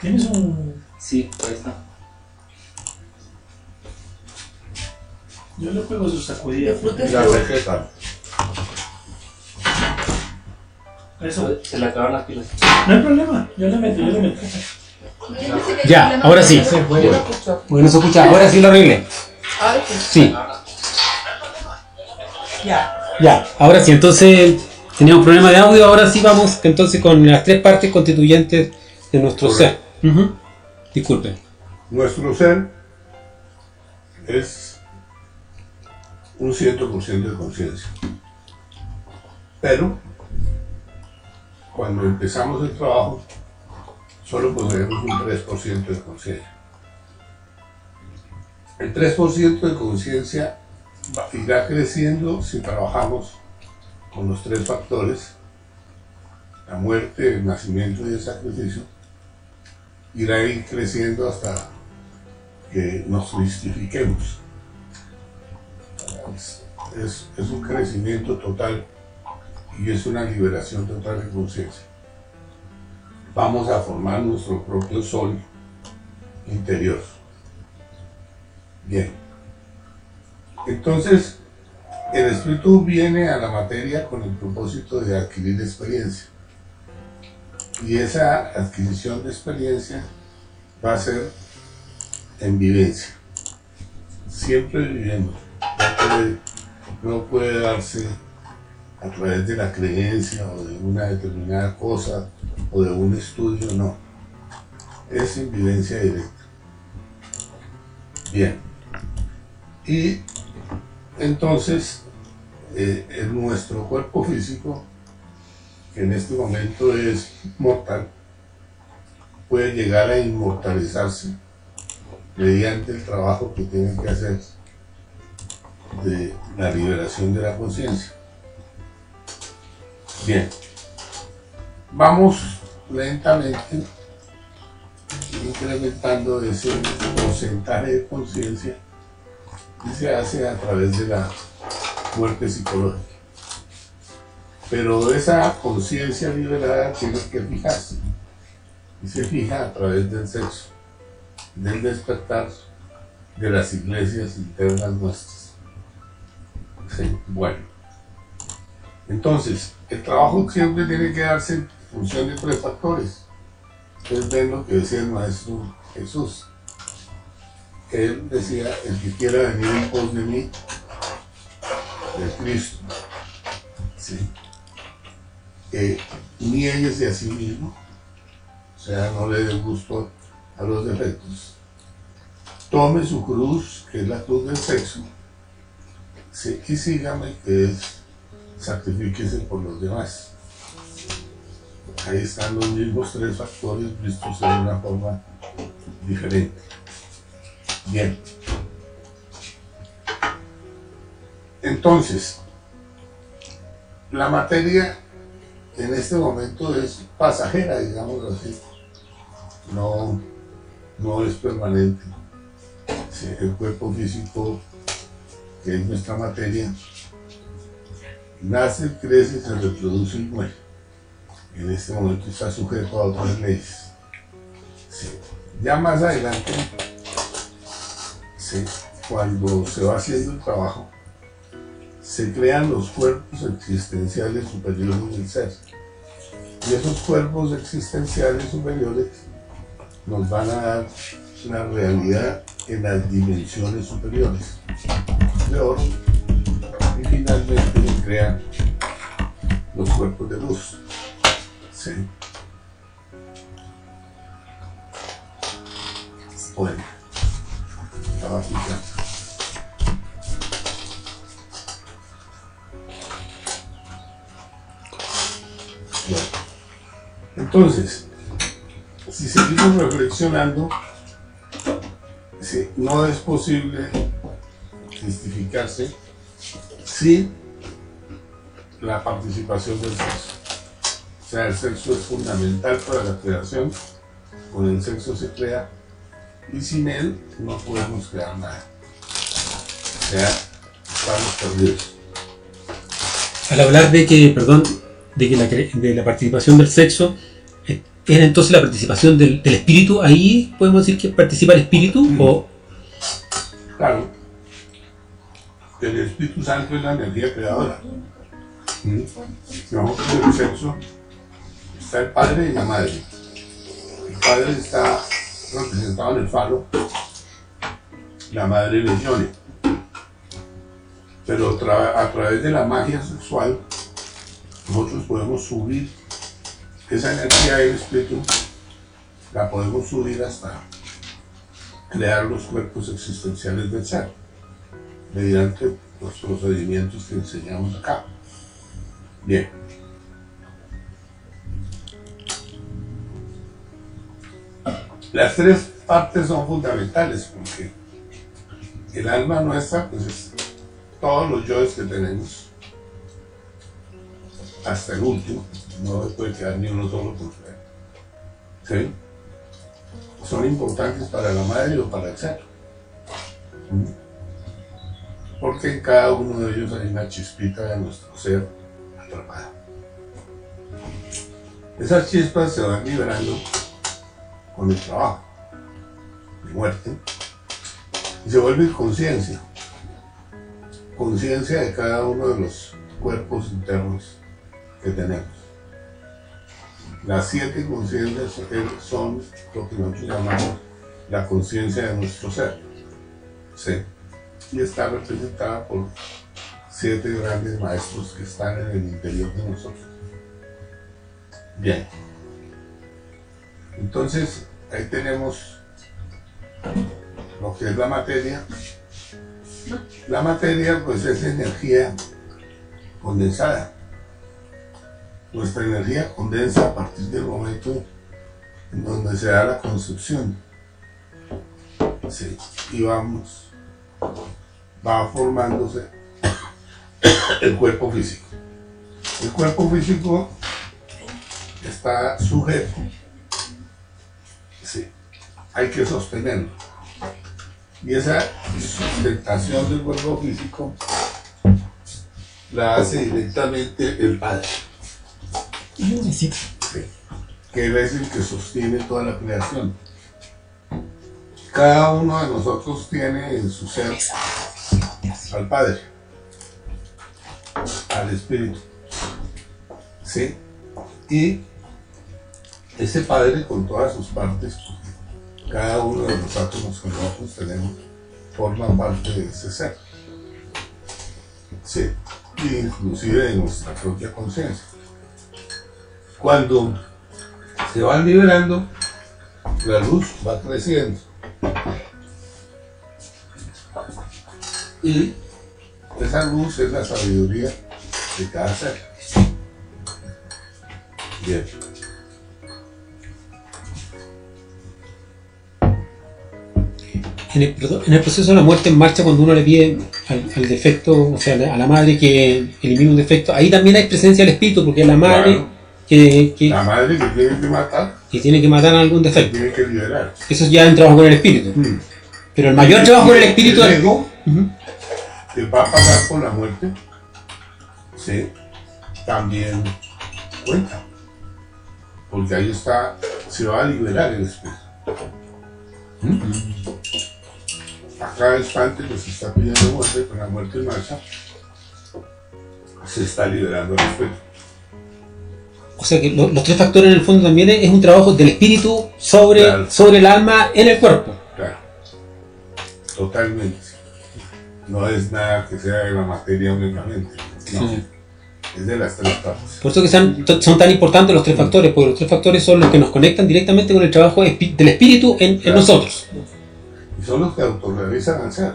¿Tienes un...? Sí, ahí está. Yo le pego su sacudida. Su- receta. Eso. Se le acabaron las pilas. No hay problema. Yo le meto, yo le meto. Ya, ahora sí. Bueno, se escucha, ahora sí lo arreglé. Sí. Sí, Ya. ya, ahora sí, entonces teníamos problema de audio, ahora sí vamos entonces con las tres partes constituyentes de nuestro ser. Disculpe. Nuestro ser es un 100% de conciencia. Pero cuando empezamos el trabajo, solo poseemos un 3% de conciencia. El 3% de conciencia va- irá creciendo si trabajamos con los tres factores, la muerte, el nacimiento y el sacrificio, irá a ir creciendo hasta que nos justifiquemos. Es un crecimiento total y es una liberación total de conciencia. Vamos a formar nuestro propio sol interior. Bien. Entonces, el espíritu viene a la materia con el propósito de adquirir experiencia. Y esa adquisición de experiencia va a ser en vivencia. Siempre viviendo. No puede, no puede darse a través de la creencia o de una determinada cosa o de un estudio, no. Es en vivencia directa. Bien. Y entonces, eh, en nuestro cuerpo físico, que en este momento es mortal, puede llegar a inmortalizarse mediante el trabajo que tienen que hacer de la liberación de la conciencia. Bien, vamos lentamente incrementando ese porcentaje de conciencia y se hace a través de la muerte psicológica. Pero esa conciencia liberada tiene que fijarse y se fija a través del sexo, del despertar de las iglesias internas nuestras. Sí, Bueno, entonces, el trabajo siempre tiene que darse en función de tres factores. Ustedes ven lo que decía el Maestro Jesús. Él decía, el que quiera venir en pos de mí, de Cristo, ¿sí? Eh, niéguese a sí mismo, o sea, no le dé gusto a los defectos. Tome su cruz, que es la cruz del sexo, y sígame, que es sacrifíquese por los demás. Ahí están los mismos tres factores vistos en una forma diferente. Bien. Entonces, la materia en este momento es pasajera, digamos así. No, no es permanente. El cuerpo físico, que es nuestra materia, nace, crece, se reproduce y muere. En este momento está sujeto a otras leyes. Ya más adelante, cuando se va haciendo el trabajo, se crean los cuerpos existenciales superiores del ser. Y esos cuerpos existenciales superiores nos van a dar la realidad en las dimensiones superiores. Peor, y finalmente se crean los cuerpos de luz. Sí. Bueno, estaba fijando. Entonces, si seguimos reflexionando, no es posible justificarse sin la participación del sexo. O sea, el sexo es fundamental para la creación. Con el sexo se crea y sin él no podemos crear nada. O sea, estamos perdidos. Al hablar de que, perdón, de que la, cre- de la participación del sexo, eh, era entonces la participación del, del espíritu. Ahí podemos decir que participa el espíritu o Claro. El Espíritu Santo es la energía creadora. ¿Mm? Digamos que en el sexo está el padre y la madre. El padre está representado en el falo, la madre en el yoni. Pero tra- a través de la magia sexual, nosotros podemos subir esa energía del espíritu, la podemos subir hasta crear los cuerpos existenciales del ser, mediante los procedimientos que enseñamos acá. Bien. Las tres partes son fundamentales porque el alma nuestra, pues es todos los yoes que tenemos, hasta el último, no puede quedar ni uno solo por fuera. ¿Sí? son importantes para la madre o para el ser. ¿Mm? Porque en cada uno de ellos hay una chispita de nuestro ser atrapada. Esas chispas se van liberando con el trabajo, de muerte, y se vuelve conciencia. Conciencia de cada uno de los cuerpos internos que tenemos. Las siete conciencias son lo que nosotros llamamos la conciencia de nuestro ser. Sí. Y está representada por siete grandes maestros que están en el interior de nosotros. Bien. Entonces, ahí tenemos lo que es la materia. La materia, pues, es energía condensada nuestra energía condensa a partir del momento en donde se da la concepción. Sí, y vamos, va formándose el cuerpo físico. El cuerpo físico está sujeto. Sí, hay que sostenerlo. Y esa sustentación del cuerpo físico la hace directamente el padre. Sí, que él es el que sostiene toda la creación. Cada uno de nosotros tiene en su ser al Padre, al Espíritu. ¿Sí? Y ese Padre con todas sus partes, cada uno de los átomos que nosotros tenemos, forman parte de ese ser. Sí, inclusive de nuestra propia conciencia cuando se van liberando, la luz va creciendo. Y esa luz es la sabiduría de cada ser. Bien. en el, perdón, en el proceso de la muerte en marcha, cuando uno le pide al, al defecto, o sea, a la madre que elimine un defecto, ahí también hay presencia del espíritu, porque la madre Claro. Que, que- La madre que tiene que matar, que tiene que matar algún que defecto. tiene que liberar. Eso ya es un trabajo con el espíritu. Mm. Pero el mayor trabajo con el espíritu El es. ego Ujú. que va a pasar por la muerte, sí, también cuenta. Porque ahí está, se va a liberar el espíritu. ¿Mm? A cada instante que se está pidiendo muerte, con la muerte en marcha, se está liberando el espíritu. O sea que lo- los tres factores en el fondo también es, es un trabajo del espíritu sobre, Claro. sobre el alma en el cuerpo. Claro. Totalmente. No es nada que sea de la materia únicamente. No. Sí. Es de las tres partes. Por eso que sean- son tan importantes los tres factores, porque los tres factores son los que nos conectan directamente con el trabajo del espíritu en, nosotros. Y son los que autorrealizan al ser.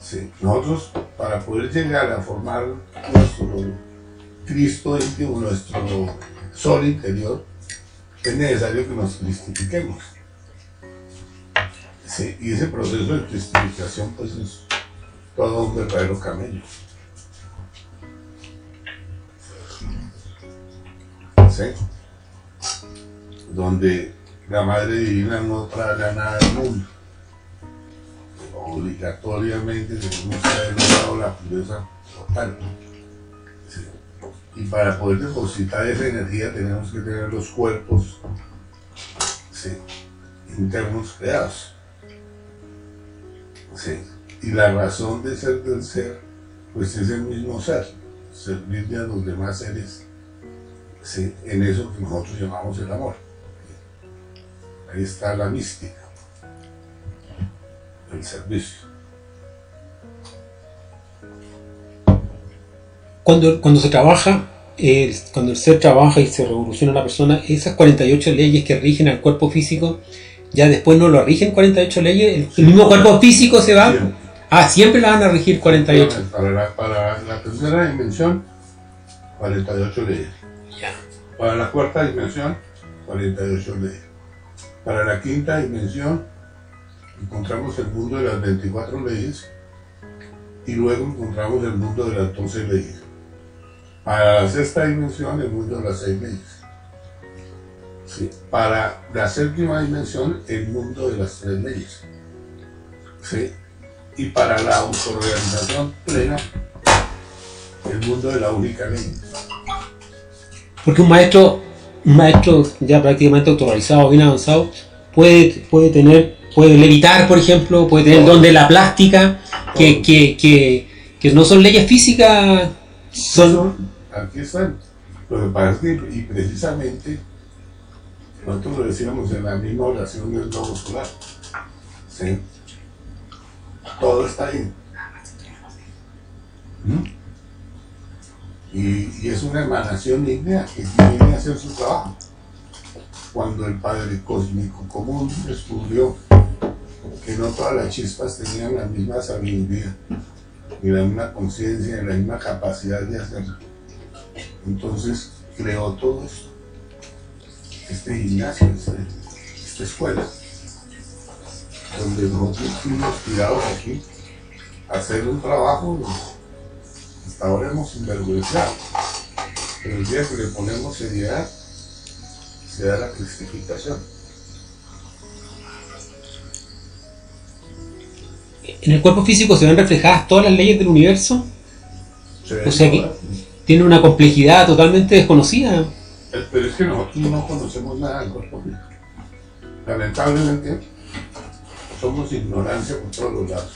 Sí. Nosotros, para poder llegar a formar nuestro Cristo íntimo, nuestro sol interior, es necesario que nos cristifiquemos. Sí, y ese proceso de cristificación, pues es todo un verdadero camello. ¿Sí? Donde la Madre Divina no traga nada del mundo. Obligatoriamente tenemos que haber logrado la pureza total. Y para poder depositar esa energía tenemos que tener los cuerpos sí, internos creados. Sí. Y la razón de ser del ser, pues es el mismo ser, servirle a los demás seres sí, en eso que nosotros llamamos el amor. Ahí está la mística, el servicio. Cuando, cuando se trabaja, eh, cuando el ser trabaja y se revoluciona la persona, esas 48 leyes que rigen al cuerpo físico, ya después no lo rigen 48 leyes, el, el mismo cuerpo físico se va. Siempre. Ah, siempre la van a regir 48. Para la, para la tercera dimensión, 48 leyes. Ya. Para la cuarta dimensión, 48 leyes. Para la quinta dimensión, encontramos el mundo de las 24 leyes y luego encontramos el mundo de las 12 leyes. Para la sexta dimensión, el mundo de las 6 leyes. Sí. Para la séptima dimensión, el mundo de las 3 leyes. Sí. Y para la autorrealización plena, el mundo de la única ley. Porque un maestro, un maestro ya prácticamente autorrealizado, bien avanzado, puede, puede tener, puede levitar, por ejemplo, puede tener el don de la plástica, que, que, que, que no son leyes físicas, Son- aquí están. Lo que pasa y precisamente, nosotros lo decíamos en la misma oración del globo solar. ¿sí? Todo está ahí. ¿Mm? Y, y es una emanación ígnea que tiene que hacer su trabajo. Cuando el Padre Cósmico Común descubrió que no todas las chispas tenían la misma sabiduría, ni la misma conciencia, ni la misma capacidad de hacerlo. Entonces creó todo esto, este gimnasio, este- esta escuela, donde nosotros fuimos tirados aquí a hacer un trabajo, hasta ahora hemos sinvergüenzado. Pero el día que le ponemos seriedad, se da la cristificación. en el cuerpo físico se ven reflejadas todas las leyes del universo, Se O sea que- tiene una complejidad totalmente desconocida. Eh, Pero es que nosotros no conocemos nada del cuerpo. Lamentablemente, somos ignorancia por todos los lados.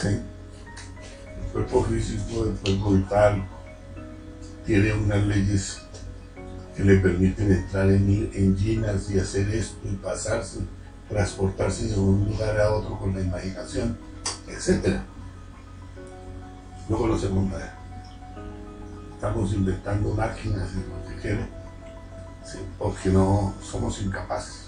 Sí. El cuerpo físico, el cuerpo vital, tiene unas leyes que le permiten entrar en enginas y hacer esto y pasarse, transportarse de un lugar a otro con la imaginación, etc. No conocemos nada estamos inventando máquinas y lo que sí, porque no somos incapaces.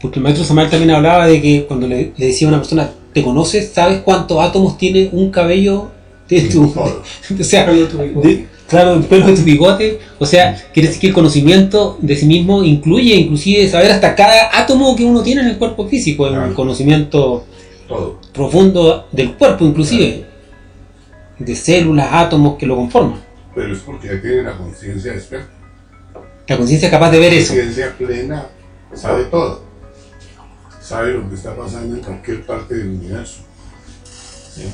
Porque el maestro Samuel también hablaba de que cuando le, le decía a una persona, ¿te conoces? ¿Sabes cuántos átomos tiene un cabello de tu... Todo. o sea, Cabello de tu bigote. de- claro, el pelo de tu bigote. O sea, quiere decir que el conocimiento de sí mismo incluye inclusive saber hasta cada átomo que uno tiene en el cuerpo físico, el Claro. conocimiento Todo. profundo del cuerpo inclusive, de células, átomos que lo conforman. Pero es porque ya tiene la conciencia despierta. La conciencia es capaz de ver La eso. conciencia plena sabe todo. Sabe lo que está pasando en cualquier parte del universo. ¿Sí?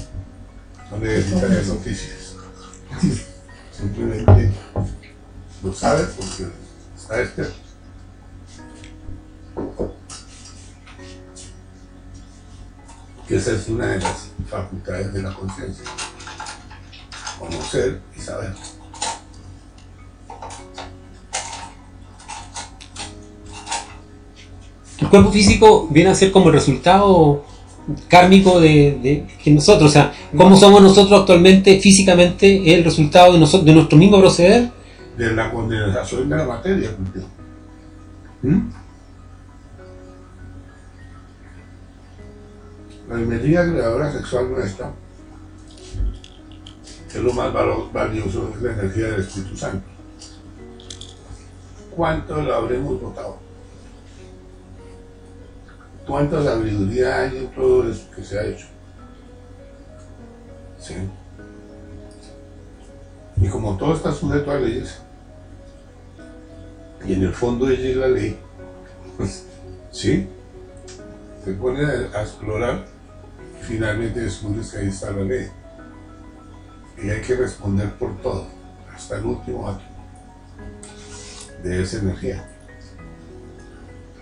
No necesita de noticias. Simplemente lo sabe porque está despierto. Que esa es una de las facultades de la conciencia. Conocer y saber. El cuerpo físico viene a ser como el resultado kármico de, de- de nosotros. O sea, cómo somos nosotros actualmente físicamente es el resultado de, nosotros, de nuestro mismo proceder. de la condensación de la materia. ¿Mm? La energía creadora sexual nuestra, es lo más valioso, es la energía del Espíritu Santo. ¿Cuánto la habremos votado? ¿Cuánta sabiduría hay en todo eso que se ha hecho? Sí. Y como todo está sujeto a leyes, y en el fondo ella es la ley, pues, ¿sí? Se pone a explorar y finalmente descubres que ahí está la ley. Y hay que responder por todo, hasta el último átomo de esa energía.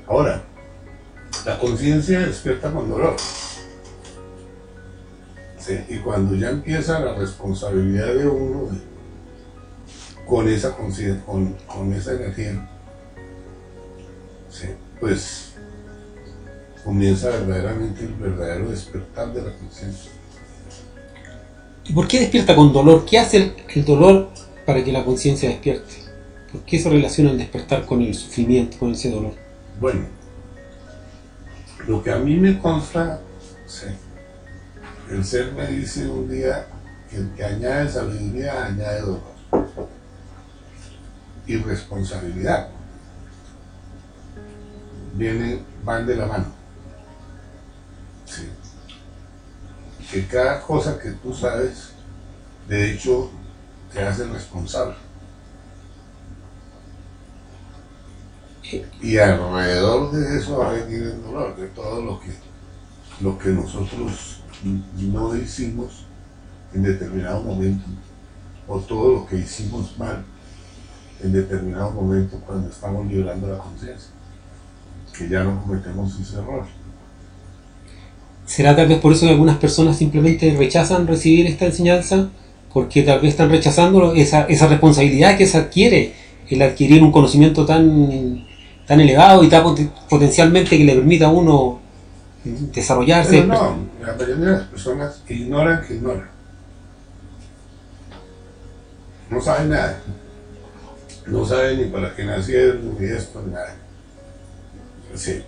Ahora, la conciencia despierta con dolor. Y cuando ya empieza la responsabilidad de uno con esa con, con esa energía, pues comienza verdaderamente el verdadero despertar de la conciencia. ¿Y por qué despierta con dolor? ¿Qué hace el, dolor para que la conciencia despierte? ¿Por qué se relaciona el despertar con el sufrimiento, con ese dolor? Bueno, lo que a mí me consta, sí, el ser me dice un día que el que añade sabiduría añade dolor y responsabilidad. Vienen, van de la mano. Sí. Que cada cosa que tú sabes, de hecho, te hace responsable. Y alrededor de eso va a venir el dolor, de todo lo que, lo que nosotros no hicimos en determinado momento, o todo lo que hicimos mal en determinado momento cuando estamos liberando la conciencia, que ya no cometemos ese error. ¿Será tal vez por eso que algunas personas simplemente rechazan recibir esta enseñanza? Porque tal vez están rechazando esa, esa responsabilidad que se adquiere, el adquirir un conocimiento tan, tan elevado y tan poten- potencialmente que le permita a uno desarrollarse. Pero no, la mayoría de las personas ignoran que ignoran. No saben nada. No saben ni para qué nacieron, ni esto, nada. Sí.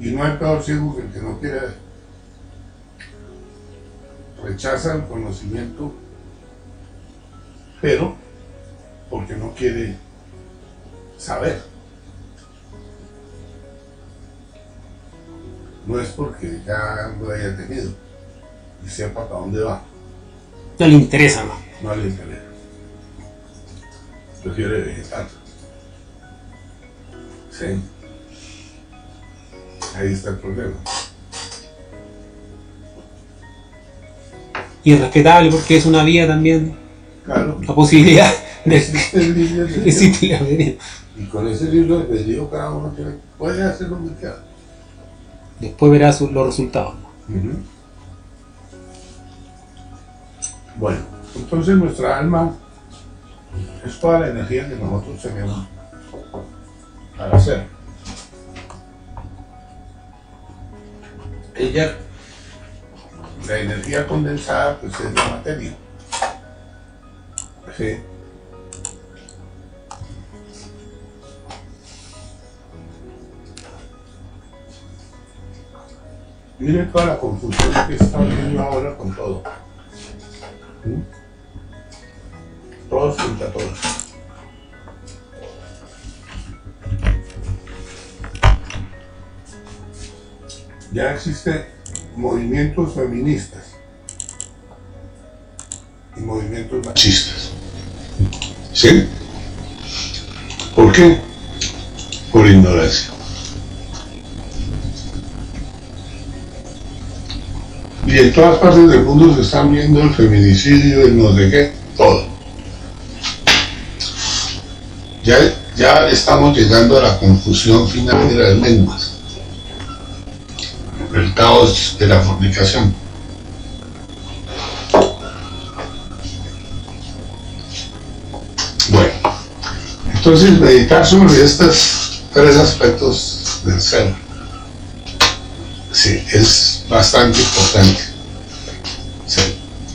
Y no hay peor ciego que el que no quiere ver. Rechaza el conocimiento, pero porque no quiere saber. No es porque ya lo haya tenido y sepa para dónde va. No le interesa, ¿no? No le interesa. Prefiere vegetar. Sí. Ahí está el problema. Y es respetable porque es una vía también, Claro. la posibilidad de existe la albedrío. Y con ese libro de albedrío cada uno tiene, puede hacer lo que quiera. Después verás los resultados. Bueno, entonces nuestra alma es toda la energía que nosotros tenemos para hacer. Ella, la energía condensada, pues es la materia. Sí. Miren toda la confusión que está habiendo ahora con todo. ¿Mm? Todos contra todos. Ya existen movimientos feministas y movimientos machistas. ¿Sí? ¿Por qué? Por ignorancia. Y en todas partes del mundo se están viendo el feminicidio, el no sé qué, todo. Ya, ya estamos llegando a la confusión final de las lenguas. El caos de la fornicación. Bueno, entonces meditar sobre estos tres aspectos del ser sí, es bastante importante.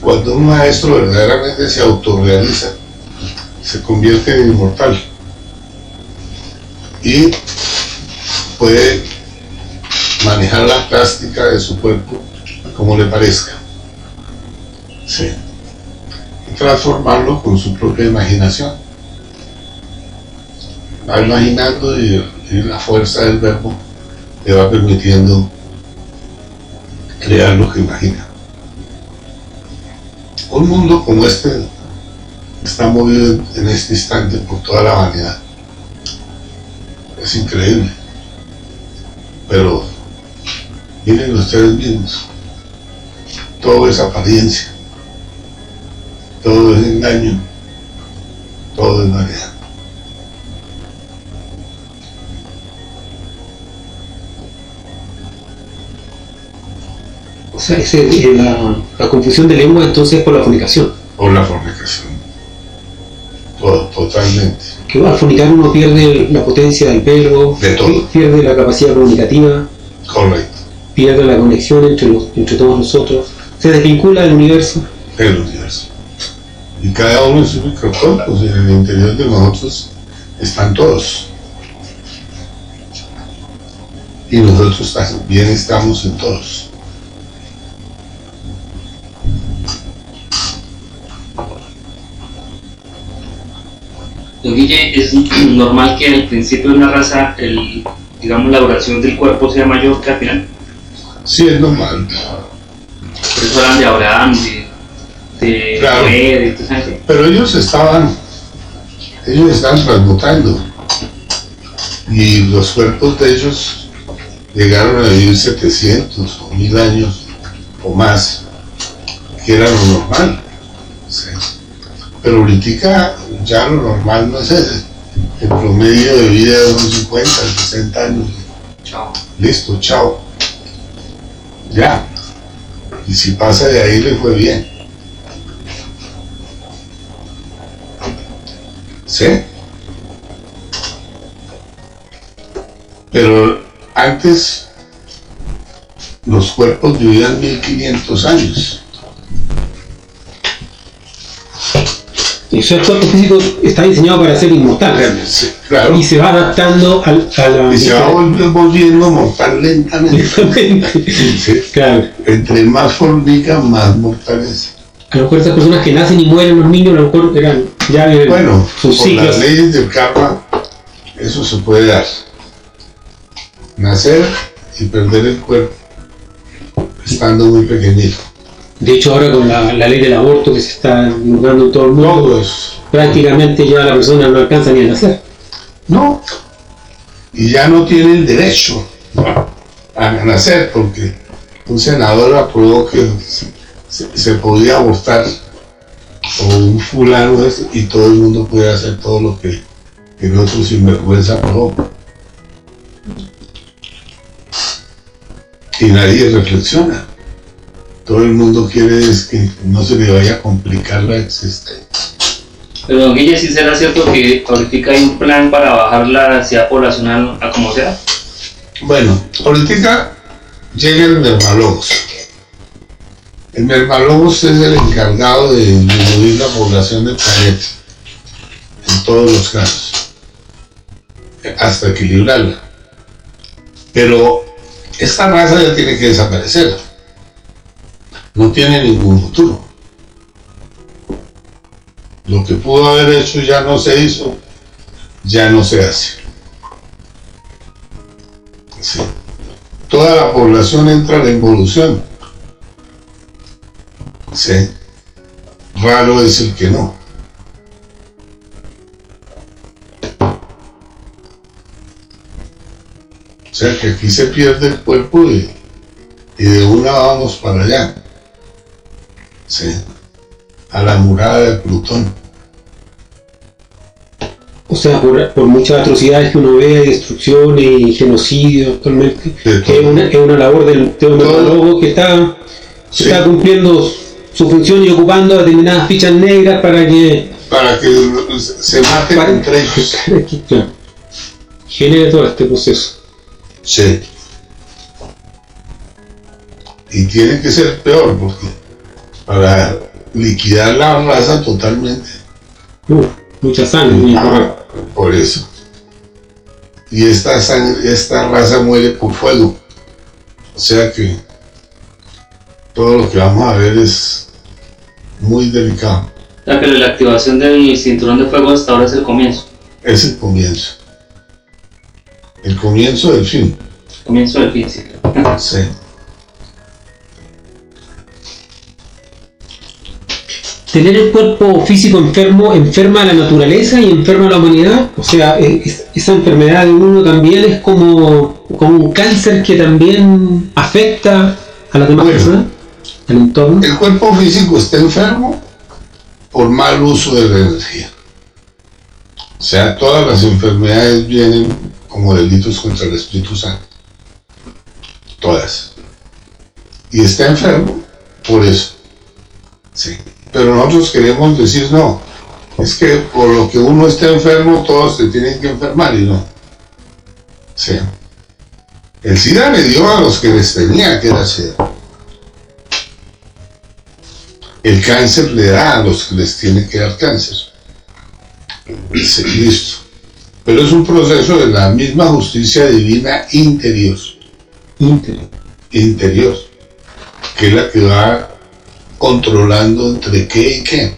Cuando un maestro verdaderamente se autorrealiza, se convierte en inmortal y puede manejar la plástica de su cuerpo como le parezca. Sí. Y transformarlo con su propia imaginación. Va imaginando y, la fuerza del verbo le va permitiendo crear lo que imagina. Un mundo como este está movido en- en este instante por toda la vanidad. Es increíble. Pero miren ustedes mismos, todo es apariencia. todo es engaño, todo es vanidad. O sea, ese- eh, la, la confusión de lengua entonces por la fornicación. Por la fornicación. To- totalmente. Que al fornicar uno pierde la potencia del verbo, De todo. pi- pierde la capacidad comunicativa, Correcto. Pierde la conexión entre, los, entre todos nosotros, se desvincula del universo. El universo. Y cada uno en su microcosmos, en el interior de nosotros están todos. Y nosotros también estamos en todos. Don Guille, es normal que al principio de una raza, el, digamos, la duración del cuerpo sea mayor que al final. Sí, es normal. Por eso hablan de Abraham, de, de Claro. Noé, de. Pero ellos estaban, ellos estaban transmutando. Y los cuerpos de ellos llegaron a vivir 700 o 1000 años o más, que era lo normal. Sí. Pero ahorita ya lo normal no es ese. El promedio de vida es unos 50, 60 años. Chao. Listo, chao. Ya. Y si pasa de ahí le fue bien. ¿Sí? Pero antes los cuerpos vivían 1500 años. El cuerpo físico está diseñado para ser inmortal realmente. Sí, claro. Y se va adaptando al, a la... Y se va volvi- volviendo mortal lentamente. Lentamente. Sí. Claro. Entre más fornica, más mortal es. A lo mejor esas personas que nacen y mueren los niños, a lo mejor eran ya Bueno, sus por ciclos. las leyes del karma, eso se puede dar. Nacer y perder el cuerpo estando muy pequeñito. De hecho, ahora con la, la ley del aborto que se está divulgando en todo el mundo, prácticamente ya la persona no alcanza ni a nacer. No. Y ya no tiene el derecho a nacer porque un senador aprobó que se, podía abortar o un fulano y todo el mundo puede hacer todo lo que el otro sinvergüenza aprobó. Y nadie reflexiona. Todo el mundo quiere que no se le vaya a complicar la existencia. Pero don Guille, ¿sí será cierto que ahorita hay un plan para bajar la densidad poblacional a como sea? Bueno, ahorita llega el Mermalogos. El Mermalogos es el encargado de disminuir la población del planeta en todos los casos, hasta equilibrarla. Pero esta raza ya tiene que desaparecer. No tiene ningún futuro. Lo que pudo haber hecho ya no se hizo, ya no se hace. Sí. Toda la población entra a la involución. Sí. Raro el que no. O sea que aquí se pierde el cuerpo y, y de una vamos para allá. Sí. A la murada de Plutón. O sea, por, por muchas atrocidades que uno ve, destrucciones y genocidio actualmente, que es una, es una labor del teólogo que está, Sí. está cumpliendo su función y ocupando determinadas fichas negras para que, Para que se maten para entre ellos. para que, claro, genere todo este proceso. Sí. Y tiene que ser peor porque para liquidar la raza totalmente. Mucha sangre. Ah. Por eso. Y esta sangre, esta raza muere por fuego. O sea que todo lo que vamos a ver es muy delicado. O sea que la activación del cinturón de fuego hasta ahora es el comienzo. Es el comienzo. El comienzo del fin. Comienzo del fin, sí. Sí. Tener el cuerpo físico enfermo enferma a la naturaleza y enferma a la humanidad. O sea, e- es- esa enfermedad de uno también es como, como un cáncer que también afecta a las demás Bueno. personas, al entorno. El cuerpo físico está enfermo por mal uso de la energía. O sea, todas las enfermedades vienen como delitos contra el Espíritu Santo. Todas. Y está enfermo por eso. Sí. Pero nosotros queremos decir no. Es que por lo que uno está enfermo, todos se tienen que enfermar y no. Sí. El SIDA le dio a los que les tenía que dar SIDA. El cáncer le da a los que les tiene que dar cáncer. Listo. Pero es un proceso de la misma justicia divina interior. Interior. Interior. Que es la que va controlando entre qué y qué.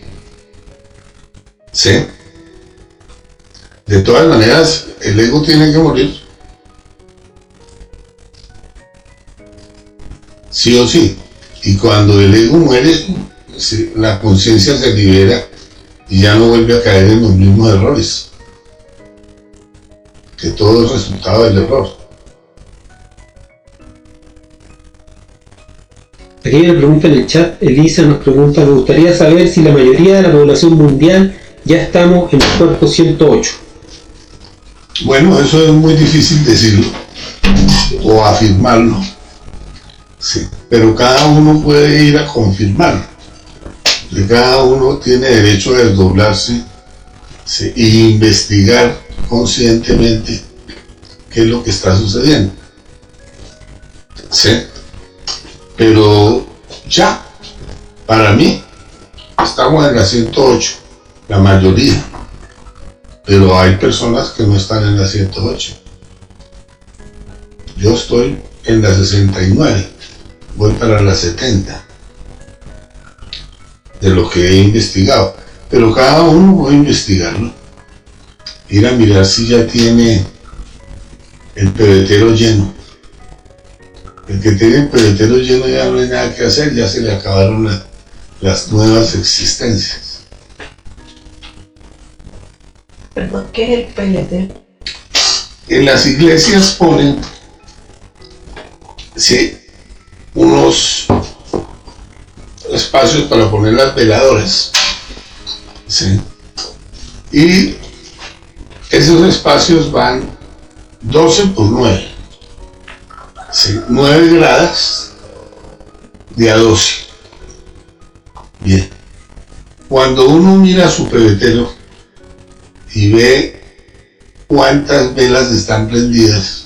¿Sí? De todas maneras, el ego tiene que morir. Sí o sí. Y cuando el ego muere, la conciencia se libera y ya no vuelve a caer en los mismos errores. Que todo es resultado del error. Aquí hay una pregunta en el chat. Elisa nos pregunta, me gustaría saber si la mayoría de la población mundial ya estamos en el cuerpo 108. Bueno, eso es muy difícil decirlo o afirmarlo. Sí, pero cada uno puede ir a confirmarlo. Cada uno tiene derecho a desdoblarse e investigar conscientemente qué es lo que está sucediendo. Sí. Pero ya, para mí, estamos en la 108, la mayoría. Pero hay personas que no están en la 108. Yo estoy en la 69, voy para la 70, de lo que he investigado. Pero cada uno voy a investigarlo. Ir a mirar si ya tiene el pebetero lleno. El que tiene el pebetero lleno ya no hay nada que hacer, ya se le acabaron la- las nuevas existencias. Perdón, ¿qué es el PLT? En las iglesias ponen sí, unos espacios para poner las veladoras. Sí. Y esos espacios van 12 por 9. Sí, 9 gradas de a 12. Bien. Cuando uno mira su pebetero y ve cuántas velas están prendidas,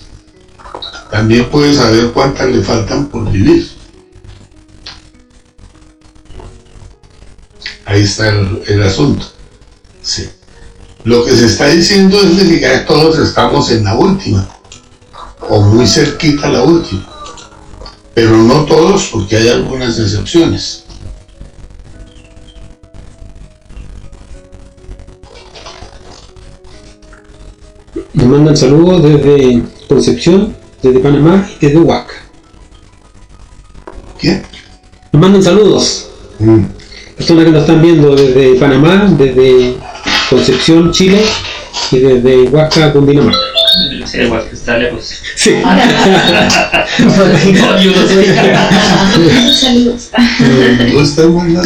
también puede saber cuántas le faltan por vivir. Ahí está el, el asunto. Sí. Lo que se está diciendo es que ya todos estamos en la última, o muy cerquita la última, pero no todos porque hay algunas excepciones. Nos mandan saludos desde Concepción, desde Panamá y desde Huaca. ¿Qué? Nos mandan saludos. Mm. Personas que nos están viendo desde Panamá, desde Concepción, Chile y desde Huaca, Cundinamarca. Igual que está lejos. Sí. Yo no sé. Saludos. Me gusta muy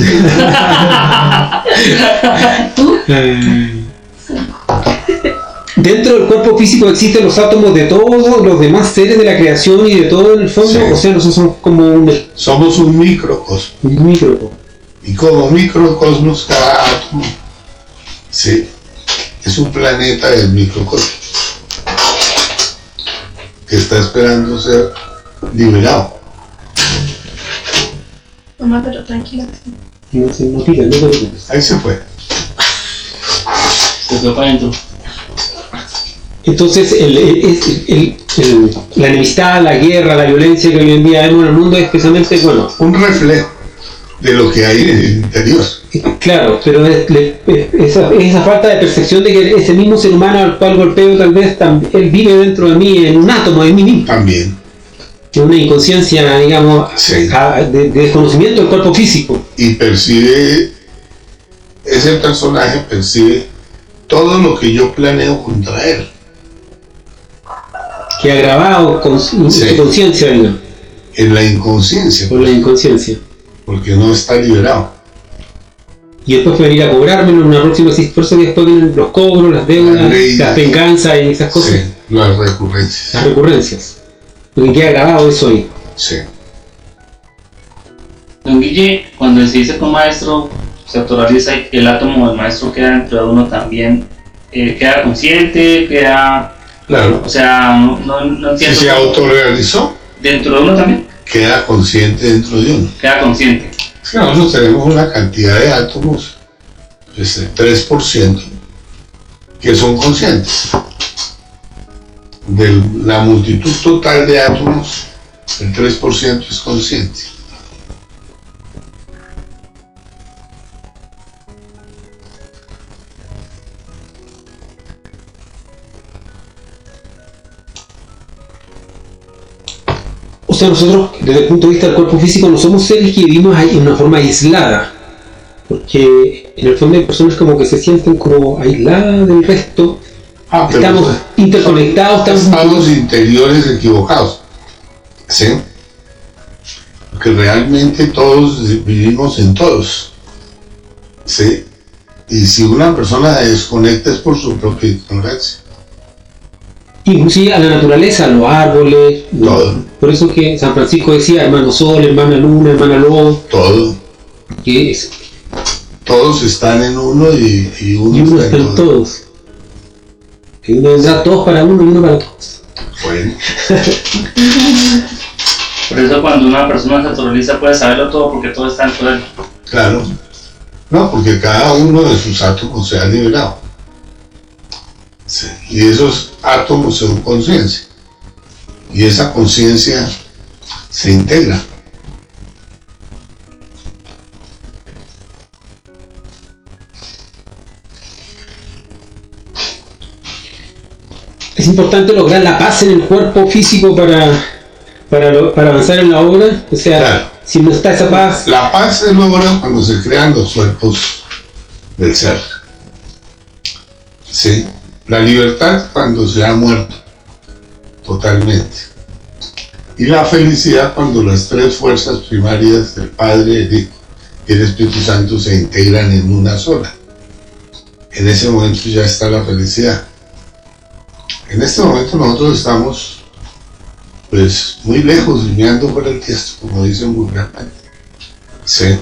Eh, Dentro del cuerpo físico existen los átomos de todos los demás seres de la creación y de todo en el fondo. Sí. O sea, nosotros somos como un, Somos un microcosmos. un micro. Y como microcosmos, cada átomo sí, es un planeta del microcosmos está esperando ser liberado. Mamá, pero tranquila. No se no tira, no te preocupes. Ahí se fue. Se fue para adentro. Entonces, el, el- el- el- la enemistad, la guerra, la violencia que hoy en día vemos en el mundo es especialmente, bueno, Un reflejo de lo que hay en el interior. Claro, pero es- le- esa, esa falta de percepción de que ese mismo ser humano al cual golpeo tal vez tam- él vive dentro de mí en un átomo de mí mismo, También. una inconsciencia, digamos, Sí. a- de, de desconocimiento del cuerpo físico. Y percibe, ese personaje percibe todo lo que yo planeo contra él. que ha grabado con su Sí. conciencia, En la inconsciencia, por la inconsciencia. porque no está liberado. Y después venir a cobrármelo en una próxima existencia. Por eso que después vienen los cobros, las deudas, las venganzas y esas cosas, Sí, las recurrencias. las recurrencias. Porque queda grabado eso ahí. Sí. Don Guille, cuando se dice que un maestro se autoraliza, el átomo del maestro queda dentro de uno también, eh, queda consciente, queda, Claro. o sea, no, no, no Si se autorrealizó, Dentro de uno también queda consciente dentro de uno. queda consciente. Es que nosotros tenemos una cantidad de átomos, el 3%, que son conscientes. De la multitud total de átomos, el 3% es consciente. Sea, nosotros, desde el punto de vista del cuerpo físico, no somos seres que vivimos ahí en una forma aislada. Porque en el fondo hay personas como que se sienten como aisladas del resto. Ah, Estamos interconectados, estamos... estados interiores equivocados. ¿Sí? Porque realmente todos vivimos en todos. ¿Sí? Y si una persona desconecta es por su propia ignorancia. Inclusive a la naturaleza, a los árboles. Todo. Por eso que San Francisco decía, hermano sol, hermana luna, hermana lobo, Todo. que es, Todos están en uno y, y uno, y uno está está en en todo. todos. Que uno vendrá todos para uno y uno para todos. Bueno, Por eso cuando una persona se autoraliza puede saberlo todo porque todo está de él. claro. No, porque cada uno de sus átomos se ha liberado. Sí, Y esos átomos son conciencia. Y esa conciencia se integra. Es importante lograr la paz en el cuerpo físico para, para, lo- para avanzar en la obra. O sea, Claro. si no está esa paz, La paz se logra cuando se crean los cuerpos del ser. ¿Sí? La libertad cuando se ha muerto totalmente. Y la felicidad cuando las tres fuerzas primarias del Padre, el Hijo y el Espíritu Santo se integran en una sola. En ese momento ya está la felicidad. En este momento nosotros estamos pues muy lejos, mirando por el tiesto, como dicen vulgarmente. Sí.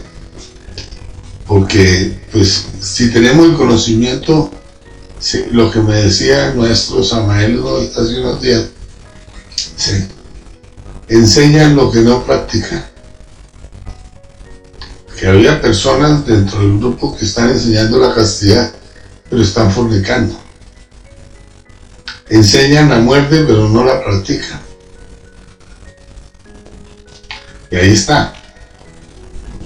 Porque, pues, si tenemos el conocimiento, sí, lo que me decía nuestro Samael hace unos días, sí, enseñan lo que no practican. Que había personas dentro del grupo que están enseñando la castidad, pero están fornicando. Enseñan la muerte, pero no la practican. Y ahí está.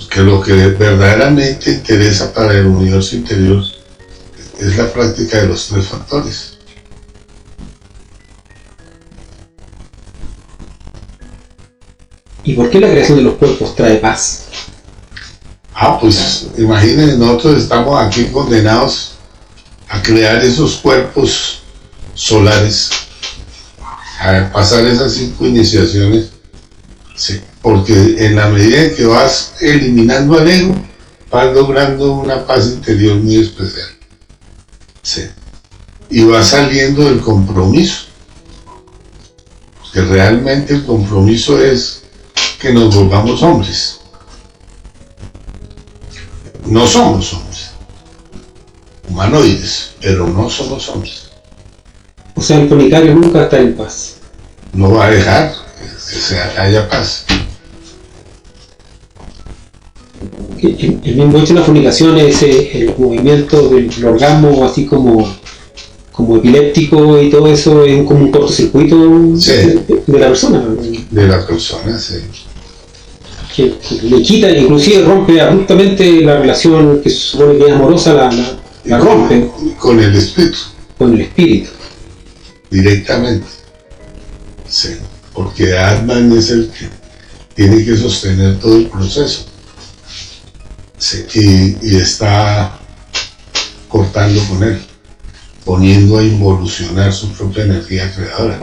Que lo que verdaderamente interesa para el universo interior es la práctica de los tres factores. ¿y por qué la creación de los cuerpos trae paz? Ah, pues imaginen, nosotros estamos aquí condenados a crear esos cuerpos solares, a pasar esas cinco iniciaciones, sí, porque en la medida en que vas eliminando al ego, vas logrando una paz interior muy especial. Sí. Y vas saliendo del compromiso. Porque realmente el compromiso es que nos volvamos hombres no somos hombres. Humanoides, pero no somos hombres. O sea, el fornicario nunca está en paz. No va a dejar que se haya paz. El, mismo hecho de la fornicación es eh, el movimiento del orgasmo así como, como epiléptico y todo eso es como un cortocircuito Sí. de, de la persona. De la persona, sí. Que, que le quita, inclusive rompe abruptamente la relación que se supone que es amorosa, la, la- la rompe Con, con el espíritu, con el espíritu. directamente. Sí. Porque Atman es el que tiene que sostener todo el proceso. Sí. Y, y está cortando con él, poniendo a involucionar su propia energía creadora.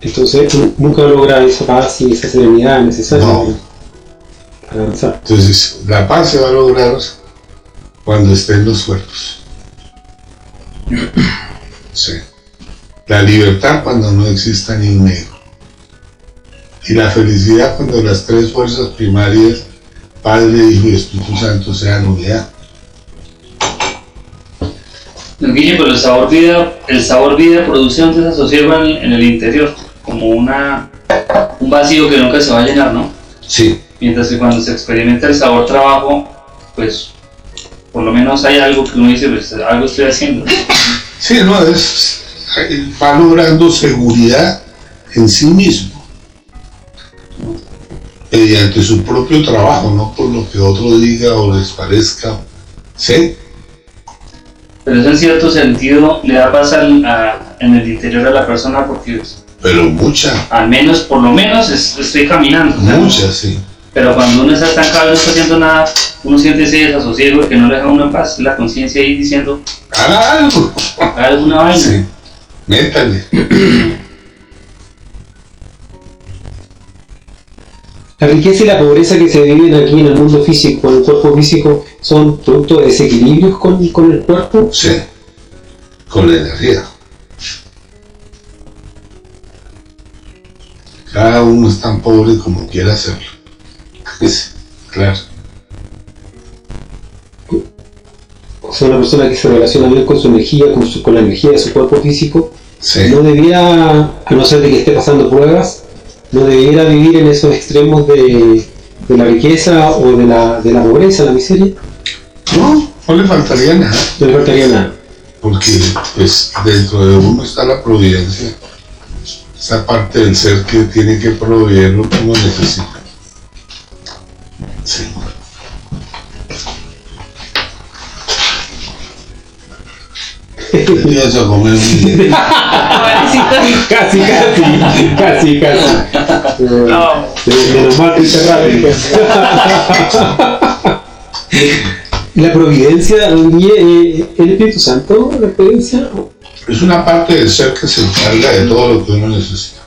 Entonces nu- nunca logra esa paz y esa serenidad necesaria No. avanzar. Entonces, la paz se va a lograr cuando estén los cuerpos. Sí. La libertad cuando no exista ni un negro. Y la felicidad cuando las tres fuerzas primarias, Padre, Hijo y Espíritu Santo, sean unidad. Don Guille, pero el sabor vida, el sabor vida produce un desasosiego en, en el interior, como una, un vacío que nunca se va a llenar, ¿no? Sí. Mientras que cuando se experimenta el sabor trabajo, pues por lo menos hay algo que uno dice, pues algo estoy haciendo. Sí, no, es, va logrando seguridad en sí mismo. Mediante su propio trabajo, no por lo que otro diga o les parezca. Sí, Pero eso en cierto sentido le da paz al- a- en el interior a la persona porque pero mucha, al menos, por lo menos es- estoy caminando. mucha, sí. Pero cuando uno está estancado y no está haciendo nada, uno siente ese desasosiego que no le deja uno en paz, la conciencia ahí diciendo, Haga algo. haga alguna vaina. Sí, métale. La riqueza y la pobreza que se viven aquí en el mundo físico, en el cuerpo físico, son producto de desequilibrios con, con el cuerpo. Sí, con la energía. Cada uno es tan pobre como quiera hacerlo. Sí, claro. O sea, una persona que se relaciona bien con su energía, con, su- con la energía de su cuerpo físico, Sí, no debiera, a no ser de que esté pasando pruebas, no debiera vivir en esos extremos de, de la riqueza o de la, de la pobreza, la miseria. no, no le faltaría nada. No le faltaría nada. Porque pues dentro de uno está la providencia. Esa parte del ser que tiene que proveer lo que uno necesita. Sí. ¿Qué te vas a comer? Casi, casi, casi, casi. No. Menos mal que. La providencia, eh, el Espíritu Santo, la providencia. Es una parte del ser que se encarga de todo lo que uno necesita.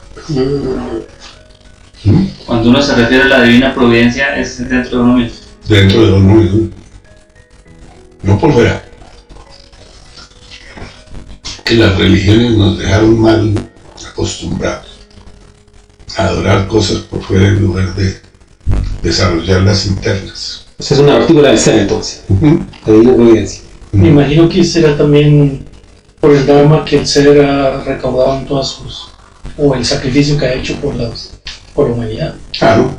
¿Mm? Cuando uno se refiere a la divina providencia, es dentro de uno mismo. Dentro de uno mismo. No por fuera. Que las religiones nos dejaron mal acostumbrados a adorar cosas por fuera en lugar de desarrollar las internas. O sea, es una partícula del ser entonces, la divina providencia. Me imagino que será también por el Dharma que el ser ha recaudado en todas sus. o el sacrificio que ha hecho por, las, por la humanidad. Claro,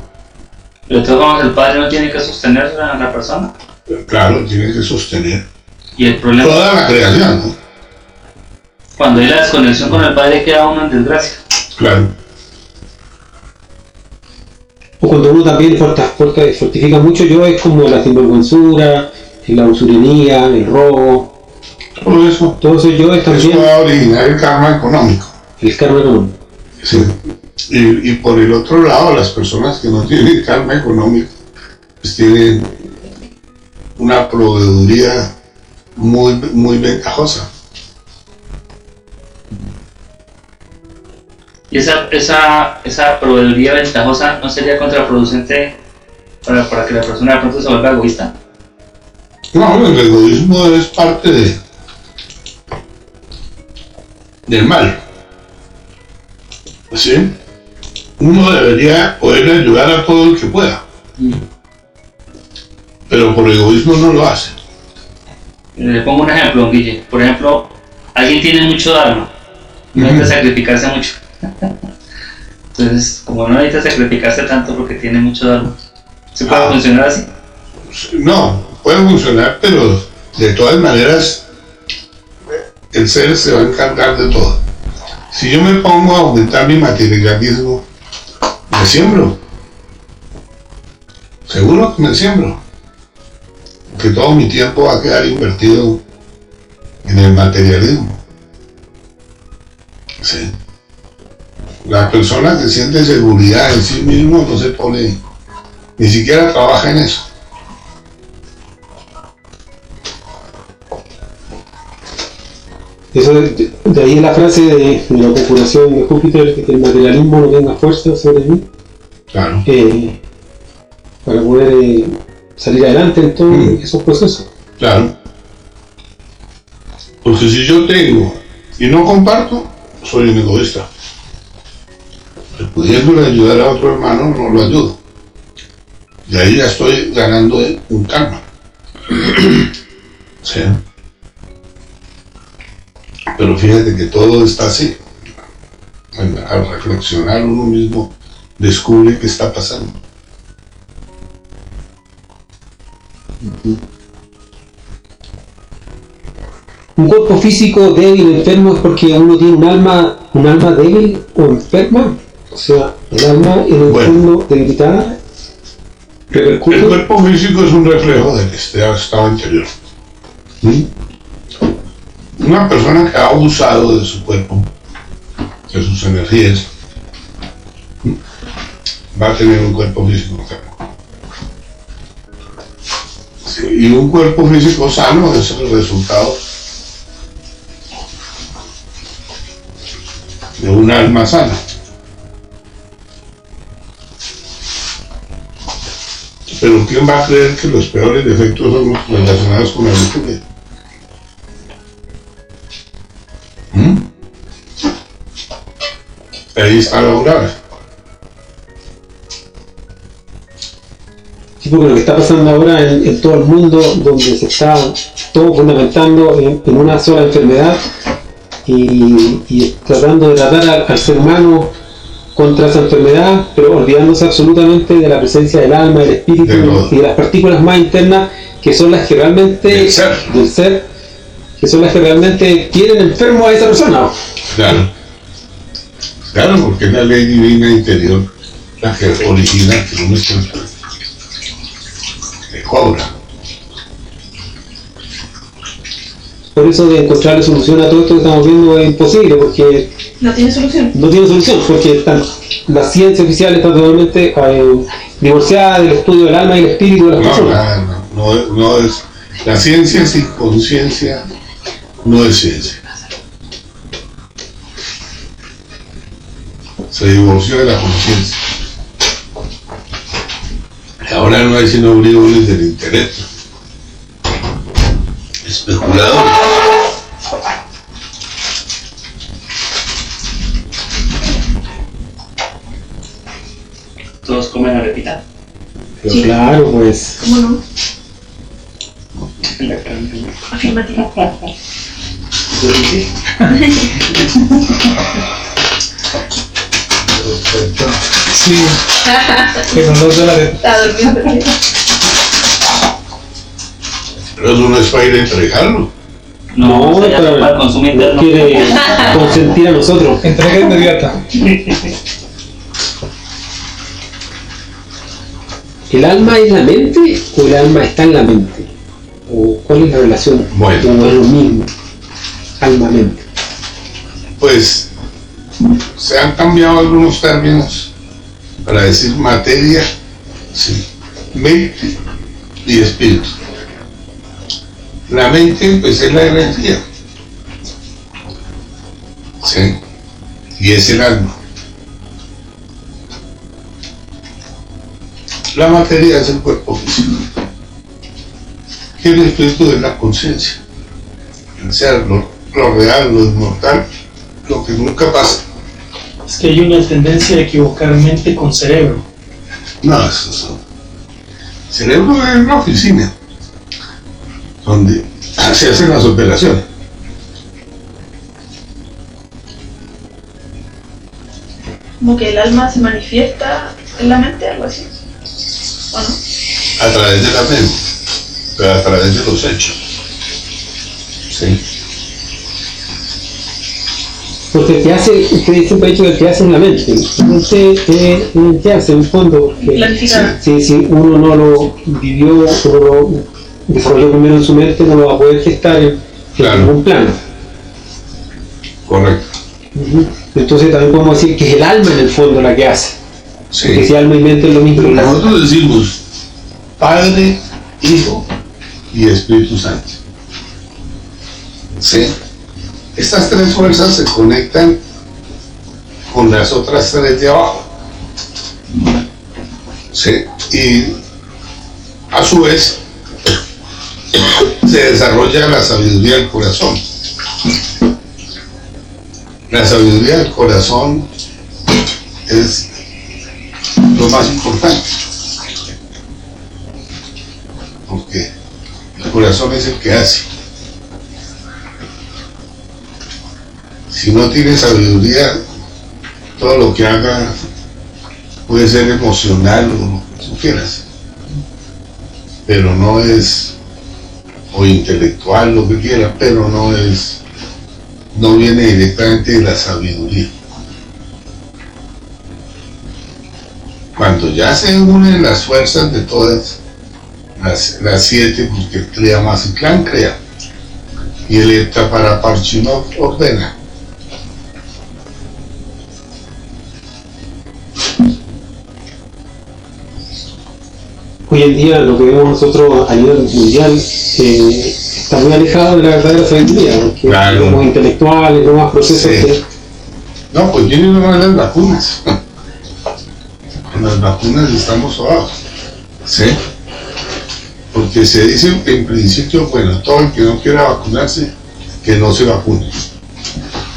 Pero formas, el padre no tiene que sostener a la persona. claro, tiene que sostener Y el problema, toda la creación, ¿no? Cuando hay la desconexión con el padre, queda uno en desgracia. Claro. O cuando uno también fortifica mucho yo, es como la sinvergüenzura, la usurería, el robo. Todo eso, Todo eso yo es eso también va a originar el karma económico. el karma común. Sí. Y, y por el otro lado, las personas que no tienen karma económico, pues tienen una proveeduría muy, muy ventajosa. Y esa, esa, esa proveeduría ventajosa no sería contraproducente para, para que la persona de pronto se vuelva egoísta. No, el egoísmo es parte de del mal. ¿Sí? Uno debería poder ayudar a todo el que pueda, pero por egoísmo no lo hace. Le pongo un ejemplo, Guille. Por ejemplo, alguien tiene mucho dharma y no Ujú. necesita sacrificarse mucho. Entonces, como no necesita sacrificarse tanto porque tiene mucho dharma, ¿se puede Ah. funcionar así? No, puede funcionar, pero de todas maneras el ser se va a encargar de todo. Si yo me pongo a aumentar mi materialismo, me siembro. Seguro que me siembro. Que todo mi tiempo va a quedar invertido en el materialismo. Sí. La persona que siente seguridad en sí mismo no se pone, ni siquiera trabaja en eso. Eso de, ahí la frase de, de la conjuración de Júpiter, que el materialismo no tenga fuerza sobre mí. Claro. Eh, para poder eh, salir adelante en todos Mm. esos procesos. Claro. Porque si yo tengo y no comparto, soy un egoísta. Pudiéndole ayudar a otro hermano, no lo ayudo. Y ahí ya estoy ganando un karma. Sí. Pero fíjate que todo está así. Al reflexionar uno mismo, descubre qué está pasando. Un cuerpo físico débil, enfermo, es porque uno tiene un alma, un alma débil o enferma. O sea, el alma en el Bueno. fondo debilitada repercute. El cuerpo físico es un reflejo del estado anterior. ¿Mm? Una persona que ha abusado de su cuerpo, de sus energías, va a tener un cuerpo físico enfermo. Sí, y un cuerpo físico sano es el resultado de un alma sana. Pero ¿quién va a creer que los peores defectos son los relacionados con la lujuria? ¿Mm? Ahí está lo grave. Sí, porque lo que está pasando ahora en, todo el mundo, donde se está todo fundamentando en, una sola enfermedad y, tratando de tratar al ser humano contra esa enfermedad, pero olvidándose absolutamente de la presencia del alma, del espíritu De y de las partículas más internas que son las que realmente Del ser. del ser, que son las que realmente tienen enfermo a esa persona. Claro. Claro, porque es la ley divina interior la que origina que uno. Le cobra. Por eso de encontrarle solución a todo esto que estamos viendo es imposible, porque No tiene solución. no tiene solución, porque están- la ciencia oficial está totalmente eh, divorciada del estudio del alma y el espíritu de las No, personas. nada, no, no, no es. La ciencia sin conciencia no es ciencia. Se divorció de la conciencia. Y Ahora no hay sino bribones del intelecto. Especuladores. Pero Sí. claro, pues. ¿Cómo no? En la. Afirmativo. Sí. Que con dos dólares. Está durmiendo. Pero eso no es para ir a entregarlo. No, para consumo interno. quiere consentir a nosotros. Entrega inmediata. ¿El alma es la mente o el alma está en la mente? ¿O cuál es la relación? Bueno. ¿O es lo mismo? Alma-mente. pues se han cambiado algunos términos para decir materia, sí, mente y espíritu. La mente pues es la energía, sí, y es el alma. La materia es el cuerpo físico. Y el espíritu es la conciencia, el ser, lo, lo real, lo inmortal, lo que nunca pasa. Es que hay una tendencia a equivocar mente con cerebro. No, eso es. Cerebro es una oficina donde se hacen las operaciones. Como que el alma se manifiesta en la mente, algo así. ¿O no? a través de la mente, pero a través de los hechos. Sí. Porque el que hace, usted siempre ha dicho que el que hace es la mente. Usted eh, el que hace en el fondo. si, si uno no lo vivió, o lo desarrolló primero en su mente, no lo va a poder gestar en, Claro. ningún plano. Correcto. Entonces también podemos decir que es el alma en el fondo la que hace. Que Sí. si alma y mente es lo mismo. Nosotros decimos Padre, Hijo y Espíritu Santo. Sí. Estas tres fuerzas se conectan con las otras tres de abajo. Sí. Y a su vez, se desarrolla la sabiduría del corazón. La sabiduría del corazón es lo más importante. Porque el corazón es el que hace. Si no tiene sabiduría, todo lo que haga puede ser emocional o lo que tú quieras. Pero no es, o intelectual, lo que quiera, pero no es, no viene directamente de la sabiduría. Cuando ya se unen las fuerzas de todas, las, las siete, porque crea más el clan crea, y el Eta para ordena. Hoy en día lo que vemos nosotros a nivel mundial eh, está muy alejado de la verdadera sabiduría, porque Claro. los intelectuales, los más procesos Sí. que No, pues vienen de las vacunas. Las vacunas estamos abajo. ¿Sí? Porque se dice en principio, bueno, todo el que no quiera vacunarse, que no se vacune.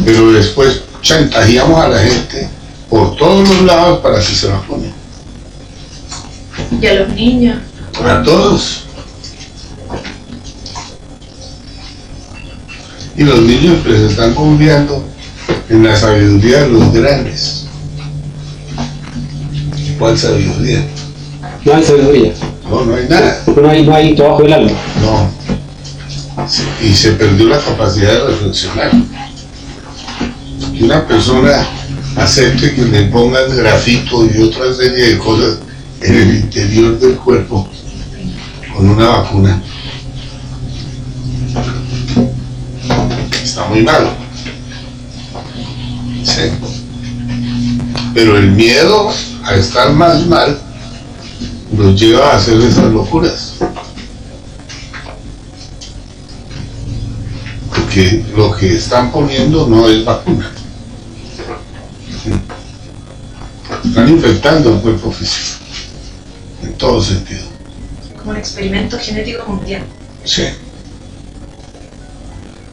Pero después chantajeamos a la gente por todos los lados para que se vacune. Y a los niños. A todos. Y los niños pues están confiando en la sabiduría de los grandes. ¿Cuál sabiduría? no hay sabiduría, No, no hay nada. porque no hay, no hay trabajo del alma. No. Y se perdió la capacidad de reflexionar. Que una persona acepte que le pongan grafito y otra serie de cosas en el interior del cuerpo con una vacuna. Está muy mal. Sí. Pero el miedo a estar más mal los lleva a hacer esas locuras. Porque lo que están poniendo no es vacuna. Están infectando el cuerpo físico. En todo sentido. Como un experimento genético mundial. Sí.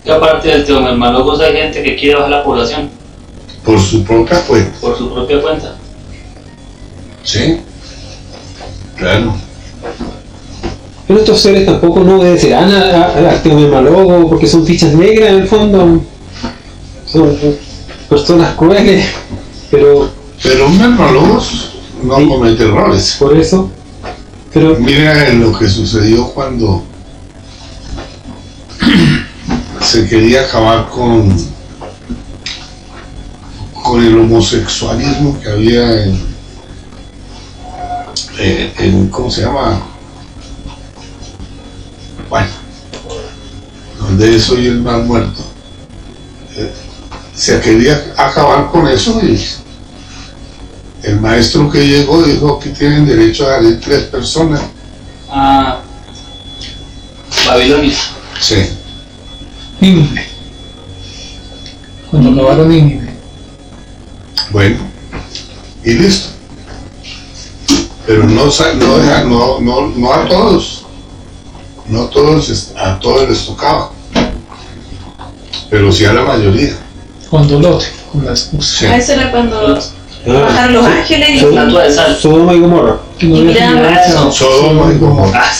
Y aparte del teomermalogos hay gente que quiere bajar la población Por su propia cuenta. por su propia cuenta. Sí. Claro. Pero estos seres tampoco no obedecerán a- a- al arteomermalogo porque son fichas negras en el fondo. Son personas crueles, pero Pero un mermologos no Sí. comete errores. por eso. Pero Mira lo que sucedió cuando se quería acabar con, con el homosexualismo que había en, en- en- ¿cómo se llama? Bueno, donde es hoy el mal muerto. Eh, Se quería acabar con eso y el maestro que llegó dijo que tienen derecho a darle tres personas. Ah, Babilonia. Sí. Nínive. Cuando acabaron Nínive. Bueno, y listo. Pero no, sa- no, deja- no, no, no a todos. No a todos, a todos les tocaba. Pero sí a la mayoría. Cuando Lot, con la excusa. Sí. A eso era cuando ah, bajaron los ángeles y, sal. Sodoma y Gomorra. y miraban. Sodoma y Gomorra. Ah,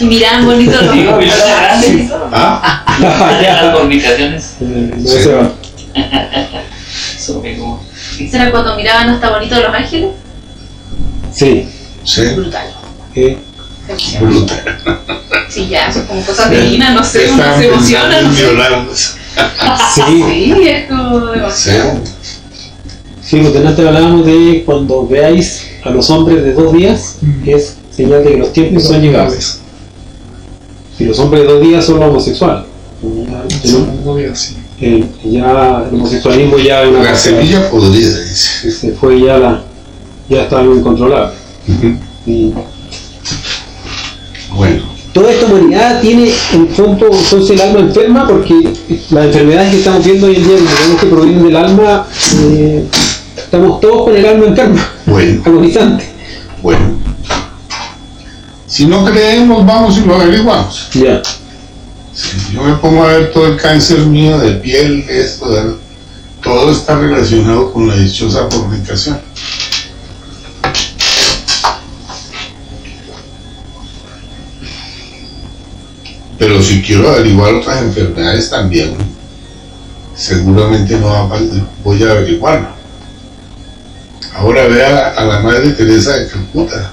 y miraban bonito los ángeles. ¿Ah? Las fornicaciones. No se va. ¿Eso era cuando miraban hasta bonito los ángeles? Sí. Sí. Brutal. eh, Brutal. Sí, ya, eso es como cosas divinas, no sé, uno se emociona, no sé. sí. Sí, es como Sí. demasiado. Sí, pues delante hablábamos de cuando veáis a los hombres de dos días, Mm. es señal de que los tiempos son llegados. Si los hombres de dos días son los homosexuales. Son sí. Eh, ya el homosexualismo ya una La semilla podrida, dice. se fue ya la ya está algo incontrolable. Y Bueno, toda esta humanidad tiene en fondo entonces el alma enferma porque las enfermedades que estamos viendo hoy en día, que provienen del alma, eh, estamos todos con el alma enferma, bueno, agonizante. bueno. Si no creemos, vamos y lo averiguamos. Ya. Yo me pongo a ver todo el cáncer mío de piel, esto, todo está relacionado con la dichosa fornicación. Pero si quiero averiguar otras enfermedades también, seguramente no voy a averiguarlo. Ahora vea a la Madre Teresa de Calcuta.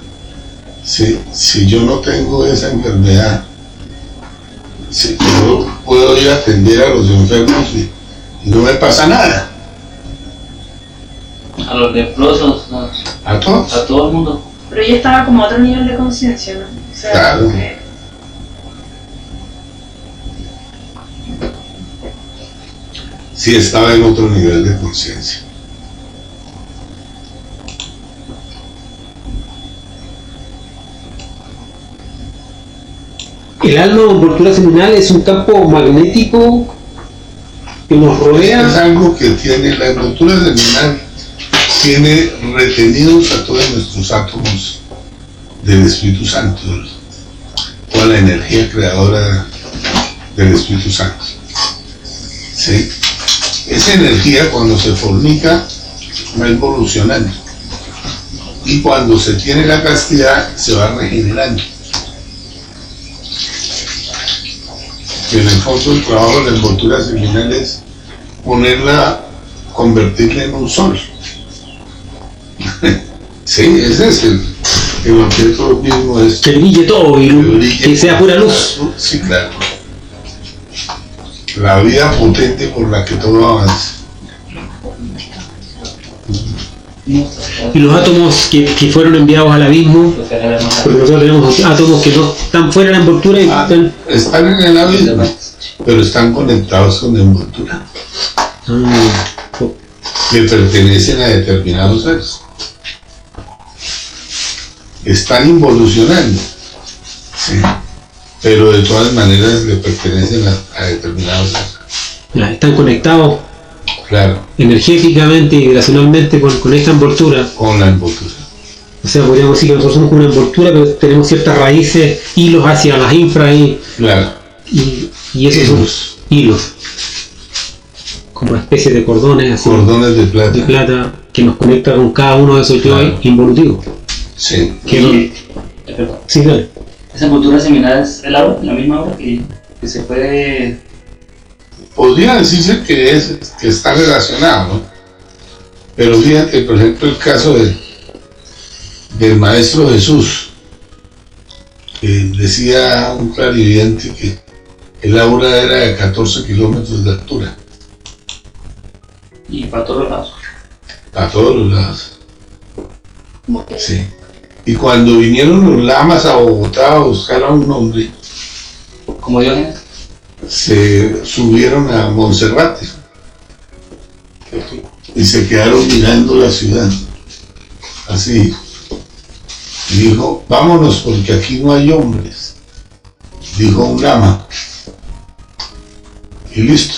Si, si yo no tengo esa enfermedad, si yo puedo ir a atender a los enfermos y, no me pasa nada. A los leprosos, a, A todos. a todo el mundo. Pero ella estaba como a otro nivel de conciencia, ¿no? O sea, Claro. que- Sí estaba en otro nivel de conciencia. El alma o envoltura seminal es un campo magnético que nos Es rodea. algo que tiene la envoltura seminal, tiene retenidos a todos nuestros átomos del Espíritu Santo, toda la energía creadora del Espíritu Santo. ¿Sí? Esa energía cuando se fornica va evolucionando y cuando se tiene la castidad se va regenerando. Que en el fondo el trabajo de la envoltura seminal es ponerla, convertirla en un sol. sí, ese es el, el objeto mismo es Que brille todo y que luz, brille que sea pura la luz. Sí, claro. La vida potente por la que todo avanza. Y los átomos que, que fueron enviados al abismo, porque nosotros tenemos átomos que no están fuera de la envoltura y Ah, están. están en el abismo, pero están conectados con la envoltura, Ah, que pertenecen a determinados seres. Están involucionando, sí, pero de todas maneras le pertenecen a, a determinados seres. ya, están conectados Claro, energéticamente y vibracionalmente con, con esta envoltura. con la envoltura. O sea, podríamos decir que nosotros somos una envoltura, pero tenemos ciertas raíces, hilos hacia las infra y, Claro, y, y esos son Hilos. hilos. Como una especie de cordones así cordones de plata. de plata que nos conecta con cada uno de esos yo Claro. involutivos. Sí, Que Y-. Sí, dale. Esa envoltura seminal es el agua, la misma agua que, que se puede. Podría decirse que, es, que está relacionado, ¿no? Pero fíjate, por ejemplo, el caso de, del Maestro Jesús, que decía un clarividente que el aura era de 14 kilómetros de altura, y para todos los lados. a todos los lados. que- Sí. Y cuando vinieron los lamas a Bogotá a buscar a un hombre, Como Diógenes. Se subieron a Monserrate y se quedaron mirando la ciudad. Así. Dijo, vámonos porque aquí no hay hombres. Dijo un ama. Y listo.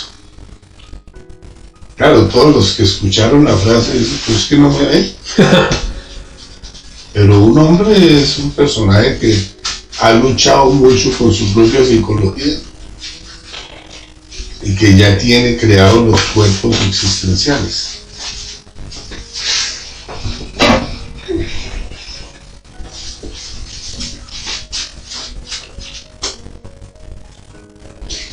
Claro, todos los que escucharon la frase dicen, pues que no me ve. Pero un hombre es un personaje que ha luchado mucho con su propia psicología y que ya tiene creados los cuerpos existenciales.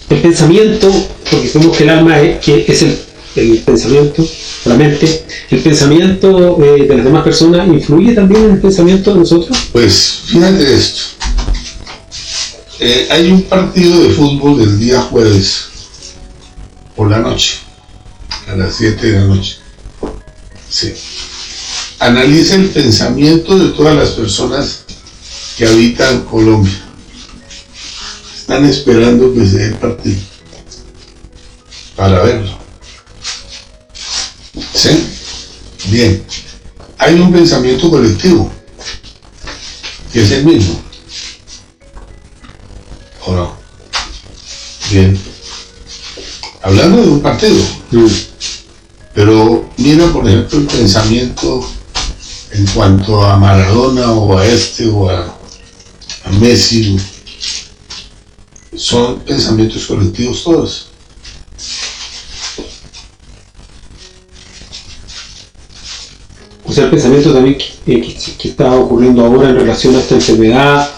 El pensamiento, porque sabemos que el alma es, que es el, el pensamiento, la mente, el pensamiento eh, de las demás personas influye también en el pensamiento de nosotros. Pues fíjate esto. Eh, hay un partido de fútbol el día jueves por la noche, a las 7 de la noche. Sí. Analiza el pensamiento de todas las personas que habitan Colombia. Están esperando que se dé el partido para verlo. ¿Sí? Bien. Hay un pensamiento colectivo que es el mismo. ¿O no? Bien. Hablando de un partido, pero mira por ejemplo el pensamiento en cuanto a Maradona o a este o a, a Messi, son pensamientos colectivos todos. O sea, el pensamiento también que, que- que está ocurriendo ahora en relación a esta enfermedad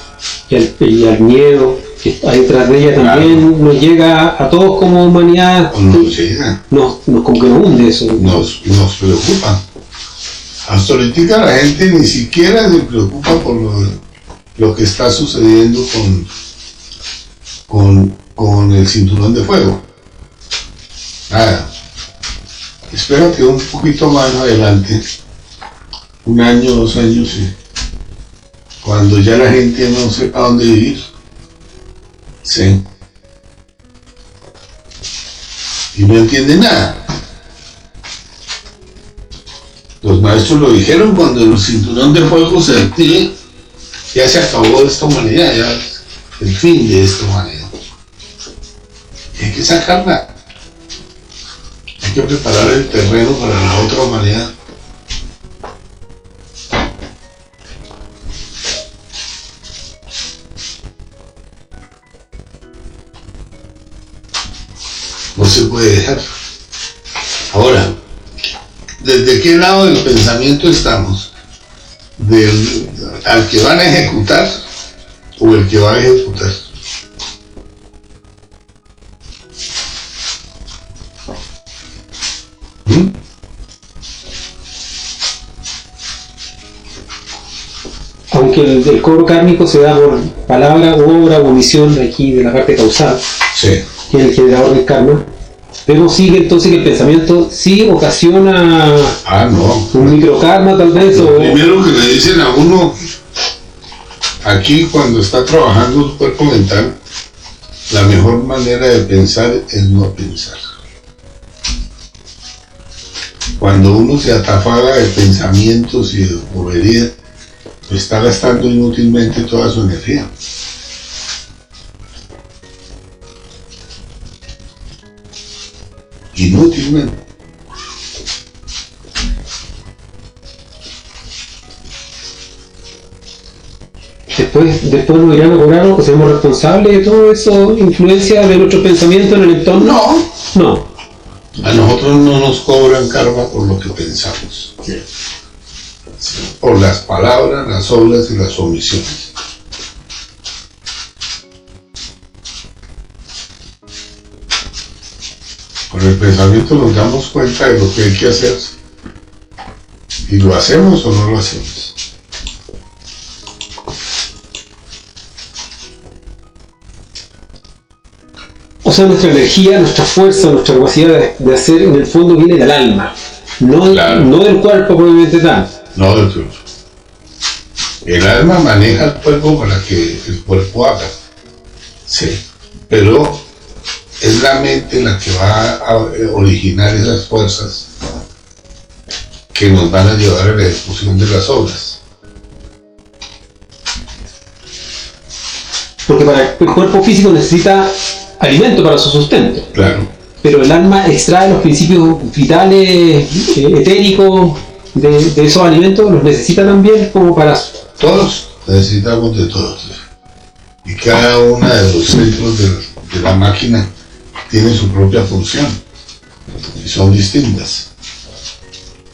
y al, y al miedo que hay detrás de ella también nos llega a todos como humanidad, nos llega, nos, nos como que nos hunde eso. nos, nos preocupa. Hasta ahorita la gente ni siquiera se preocupa por lo, lo que está sucediendo con, con, con el cinturón de fuego. Nada. Espérate un poquito más adelante, un año, dos años, cuando ya la gente no sepa dónde vivir. Sí. Y no entiende nada. Los maestros lo dijeron cuando el cinturón de fuego se active, ya se acabó esta humanidad, ya el fin de esta humanidad. Y hay que sacarla. Hay que preparar el terreno para la otra humanidad. ¿Desde qué lado del pensamiento estamos? ¿Del, ¿Al que van a ejecutar o el que va a ejecutar? ¿Mm? Aunque el, el cobro kármico se da por palabra, obra o omisión de aquí de la parte causal, Sí. que es el generador del karma, vemos sí entonces que el pensamiento sí ocasiona Ah, no. un microkarma tal vez Lo o primero que le dicen a uno aquí cuando está trabajando su cuerpo mental, la mejor manera de pensar es no pensar. Cuando uno se atafaga de pensamientos y de boberías, pues está gastando inútilmente toda su energía. Inútilmente. después, después nos irán a cobrar o seremos responsables de todo eso, influencia de nuestro pensamiento en el entorno. No, No. A nosotros no nos cobran karma por lo que pensamos. Por las palabras, las obras y las omisiones. El pensamiento nos damos cuenta de lo que hay que hacer. Y lo hacemos o no lo hacemos. O sea, nuestra energía, nuestra fuerza, nuestra capacidad de, de hacer en el fondo viene del alma, no, Claro. no del cuerpo propiamente tal. No del todo. El alma maneja el cuerpo para que el cuerpo haga. Sí. Pero es la mente la que va a originar esas fuerzas que nos van a llevar a la ejecución de las obras. Porque para el cuerpo físico necesita alimento para su sustento, Claro. pero el alma extrae los principios vitales, eh, etéricos de, de esos alimentos, los necesita también como para... Todos necesitamos de todos. Y cada uno de los centros de, de la máquina tiene su propia función. Y son distintas.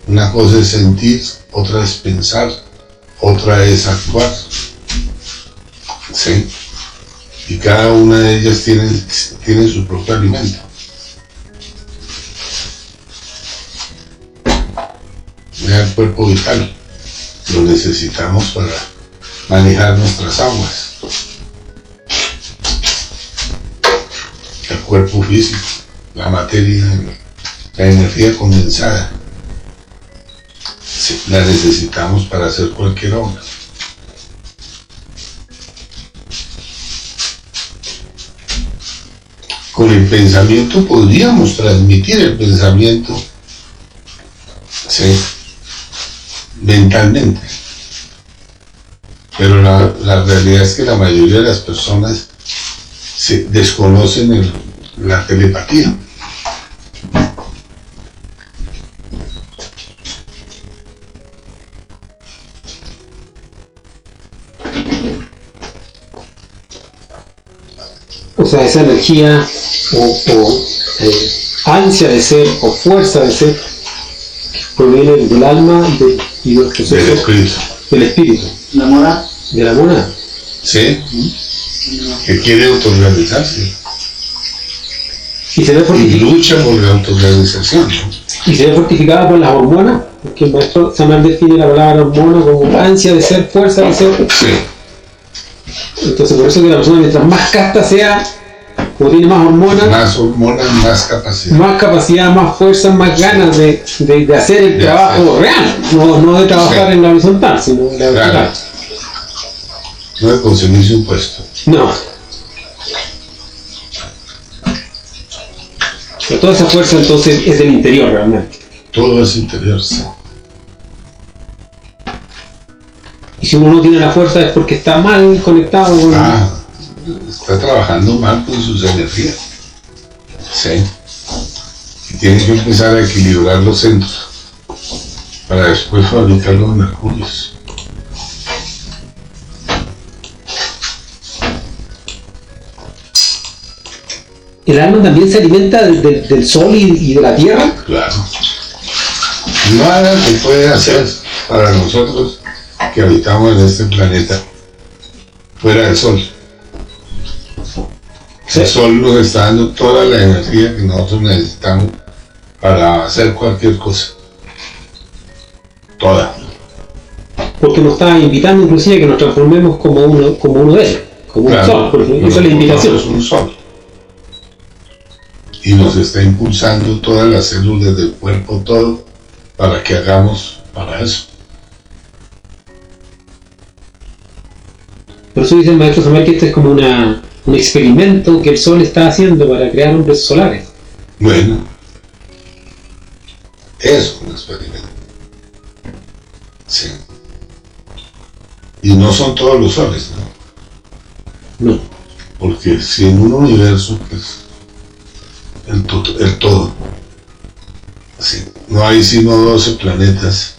Una cosa es sentir, otra es pensar, otra es actuar. ¿Sí? Y cada una de ellas tiene, tiene su propio alimento. El cuerpo vital lo necesitamos para manejar nuestras aguas. Cuerpo físico, la materia, la energía condensada, la necesitamos para hacer cualquier obra. Con el pensamiento podríamos transmitir el pensamiento sí, mentalmente. Pero la, la realidad es que la mayoría de las personas se desconocen el- la telepatía. sea, esa energía o, o, eh, ansia de ser o fuerza de ser proviene del alma de- y del Del espíritu. del espíritu, La mora, de la monada. ¿Sí? Que quiere autorrealizarse. Y se ve, Y fortifi- lucha por la autorrealización. ¿no? y se ve fortificada por las hormonas, porque el maestro Samuel define la palabra hormona como ansia de ser, fuerza de ser. Sí. Entonces, por eso que la persona, mientras más casta sea, como tiene más hormonas, Más hormonas, más capacidad. más capacidad, más fuerza, más ganas de, de- de hacer el De trabajo real, no, no de trabajar Sí. en la horizontal, sino en la Claro. vertical. No de conseguirse un puesto. No. Pero toda esa fuerza entonces es del interior realmente. Todo es interior. sí. Y si uno no tiene la fuerza es porque está mal conectado con... Ah, está trabajando mal con sus energías. Sí. Y tiene que empezar a equilibrar los centros para después fabricar los mercurios. El alma también se alimenta del, del- del sol y, y de la tierra. Claro. Nada se puede hacer para nosotros que habitamos en este planeta fuera del sol. El sol nos está dando toda la energía que nosotros necesitamos para hacer cualquier cosa. Toda. Porque nos está invitando inclusive a que nos transformemos como uno, como uno de ellos, como un sol. Esa es la invitación. Un sol. Y nos está impulsando todas las células del cuerpo, todo, para que hagamos para eso. Por eso dice el maestro Samuel que este es como una, un experimento que el sol está haciendo para crear hombres solares. Bueno, es un experimento. Sí. Y no son todos los soles, ¿no? No. Porque si en un universo, pues, el, to- el todo, sí, no hay sino 12 planetas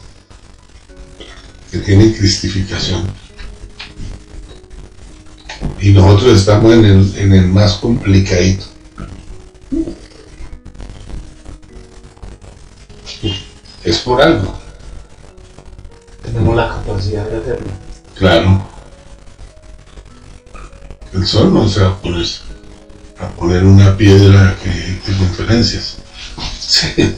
que tienen cristificación. Y nosotros estamos en el, en el más complicadito. Es por algo, Tenemos la capacidad de hacerlo. claro. El sol no se va a poner a poner una piedra que de conferencias. Sí.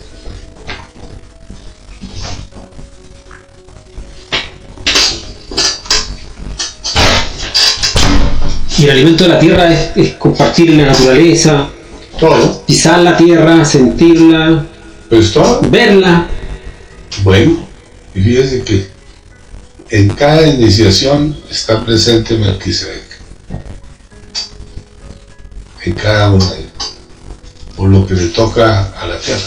Y el alimento de la tierra es, es compartir la naturaleza, Todo. pisar la tierra, sentirla, Pues todo. verla. Bueno, y fíjese que en cada iniciación está presente Melquisedec. En cada una de ellas. Por lo que le toca a la tierra.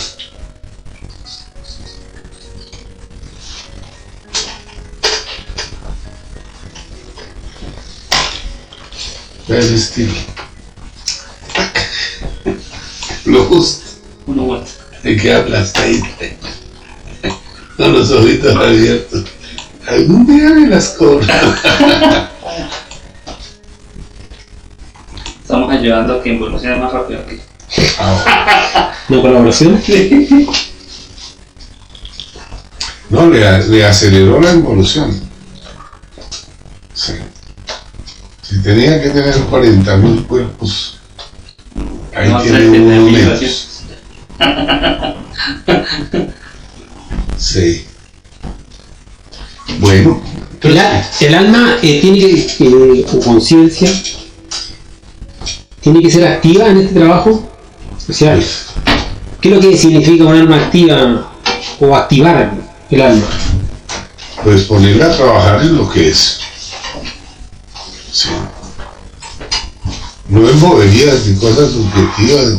El estilo. Lo justo. uno vuelta. Se queda aplastadito. Con los ojitos abiertos. Algún día me las cobro. A que evolucione más rápido aquí. Ahora, ¿Una colaboración? no, le, le aceleró la evolución. Sí. Si tenía que tener 40.000 cuerpos, ahí No, tiene 30.000 uno menos. Sí. Bueno, El, alma eh, tiene que, eh, conciencia, tiene que ser activa en este trabajo. O sea, ¿qué es lo que significa un alma activa o activar el alma? pues ponerla a trabajar en lo que es. Sí. No en boberías ni cosas subjetivas,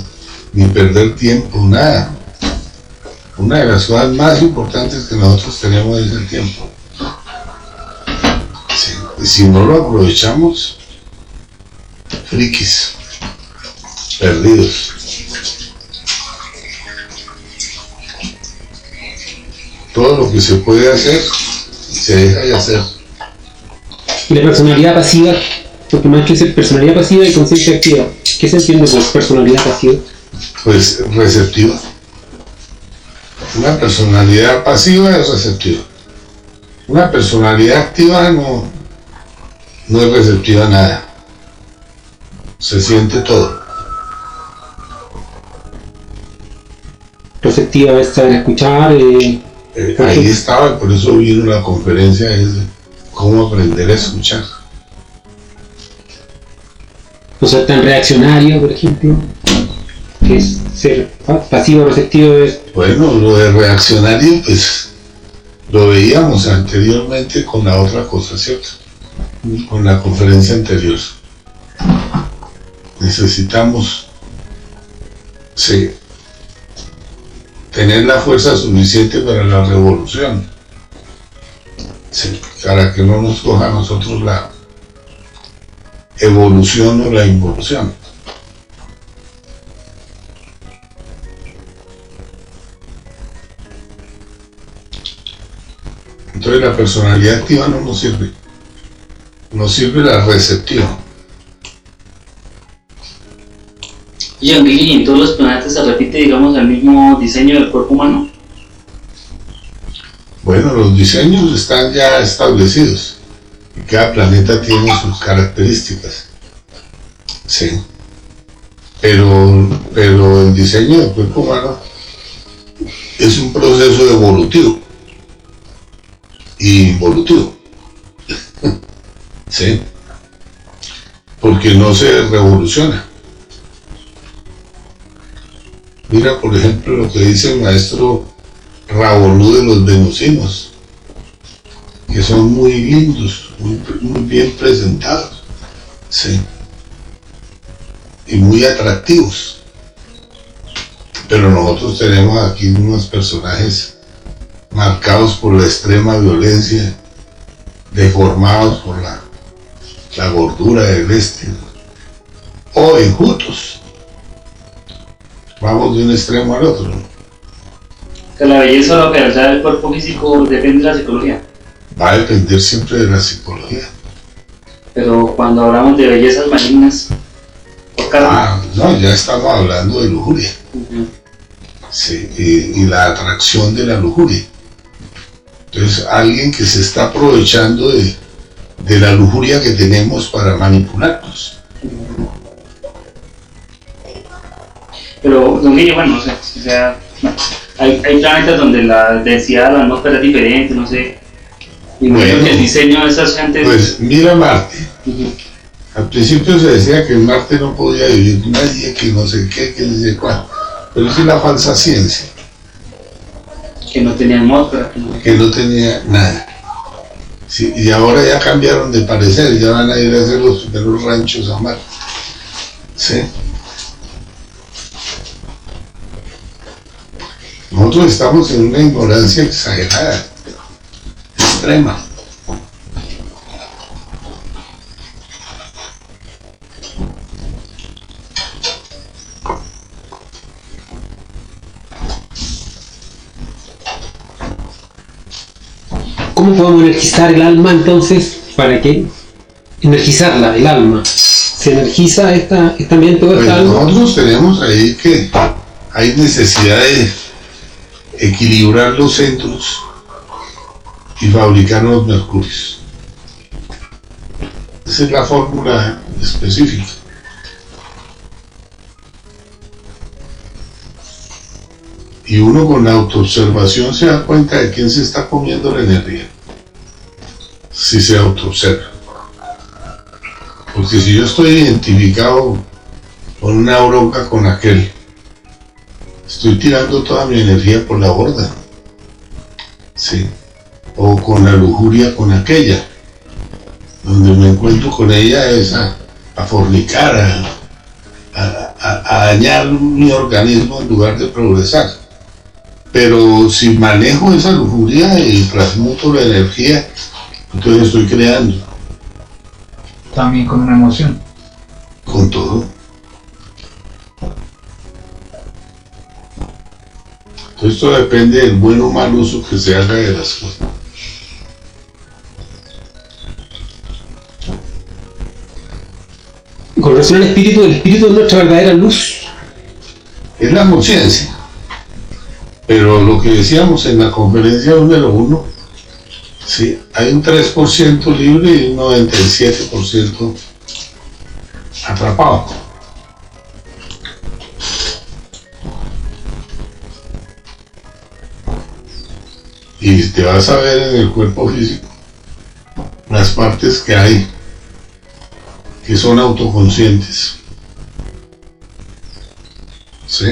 ni perder tiempo, nada. Una de las cosas más importantes que nosotros tenemos es el tiempo. Sí. Y si no lo aprovechamos, frikis, perdidos. Todo lo que se puede hacer, se deja de hacer. Y la personalidad pasiva, porque más que ser personalidad pasiva y conciencia activa. ¿Qué se entiende por personalidad pasiva? Pues receptiva. Una personalidad pasiva es receptiva. Una personalidad activa no, no es receptiva a nada. Se siente todo. Receptiva es saber escuchar, eh, Eh, ahí estaba, por eso vino la conferencia, es cómo aprender a escuchar. no ser tan reaccionario, por ejemplo. Que es ser pa- pasivo receptivo es Bueno, lo de reaccionario, pues lo veíamos anteriormente con la otra cosa, ¿cierto? Con la conferencia anterior. Necesitamos sí, tener la fuerza suficiente para la revolución. Sí, para que no nos coja a nosotros la evolución o la involución. Entonces la personalidad activa no nos sirve. Nos sirve la receptiva. Y y en todos los planetas se repite, digamos, el mismo diseño del cuerpo humano. Bueno, los diseños están ya establecidos y cada planeta tiene sus características. Sí. Pero, pero el diseño del cuerpo humano es un proceso evolutivo y involutivo. Sí. Porque no se revoluciona. Mira, por ejemplo, lo que dice el maestro Rabolú de los venusinos, que son muy lindos, muy, bien presentados, sí, y muy atractivos. Pero nosotros tenemos aquí unos personajes marcados por la extrema violencia, deformados por la, la gordura del este, o enjutos. Vamos de un extremo al otro. Que la belleza o la fealdad del cuerpo físico depende de la psicología. Va a depender siempre de la psicología. Pero cuando hablamos de bellezas malignas, por carne, Ah, no, ya estamos hablando de lujuria. Sí, y, y la atracción de la lujuria. Entonces, alguien que se está aprovechando de, de la lujuria que tenemos para manipularnos. Pero Guillo, bueno, no sé, o sea, hay, hay planetas donde la densidad de la atmósfera es diferente, no sé. Y Bueno. el diseño de esas gentes. Pues mira Marte. Al principio se decía que en Marte no podía vivir nadie, que no sé qué, que no sé cuál. Pero es la falsa ciencia, que no tenían atmósfera, que no- que no tenía nada. Sí, y ahora ya cambiaron de parecer, ya van a ir a hacer los primeros ranchos a Marte. Sí. Nosotros estamos en una ignorancia exagerada, extrema. ¿Cómo podemos energizar el alma entonces? ¿Para qué? Energizarla, el alma. ¿Se energiza esta, esta mente o Pues esta alma? nosotros tenemos ahí que hay necesidad de equilibrar los centros y fabricar los mercurios. Esa es la fórmula específica. Y uno con la autoobservación se da cuenta de quién se está comiendo la energía. Si se autoobserva. Porque si yo estoy identificado con una bronca con aquel, estoy tirando toda mi energía por la borda. Sí. O con la lujuria con aquella. Donde me encuentro con ella es a, a fornicar, a, a- a- a dañar mi organismo en lugar de progresar. Pero si manejo esa lujuria y transmuto la energía, entonces estoy creando También con una emoción. con todo. Esto depende del buen o mal uso que se haga de las cosas. Con relación al espíritu, el espíritu es nuestra verdadera luz. Es la conciencia. Pero lo que decíamos en la conferencia número uno, sí, hay un 3% libre y un 97% atrapado. Y te vas a ver en el cuerpo físico las partes que hay que son autoconscientes. ¿Sí?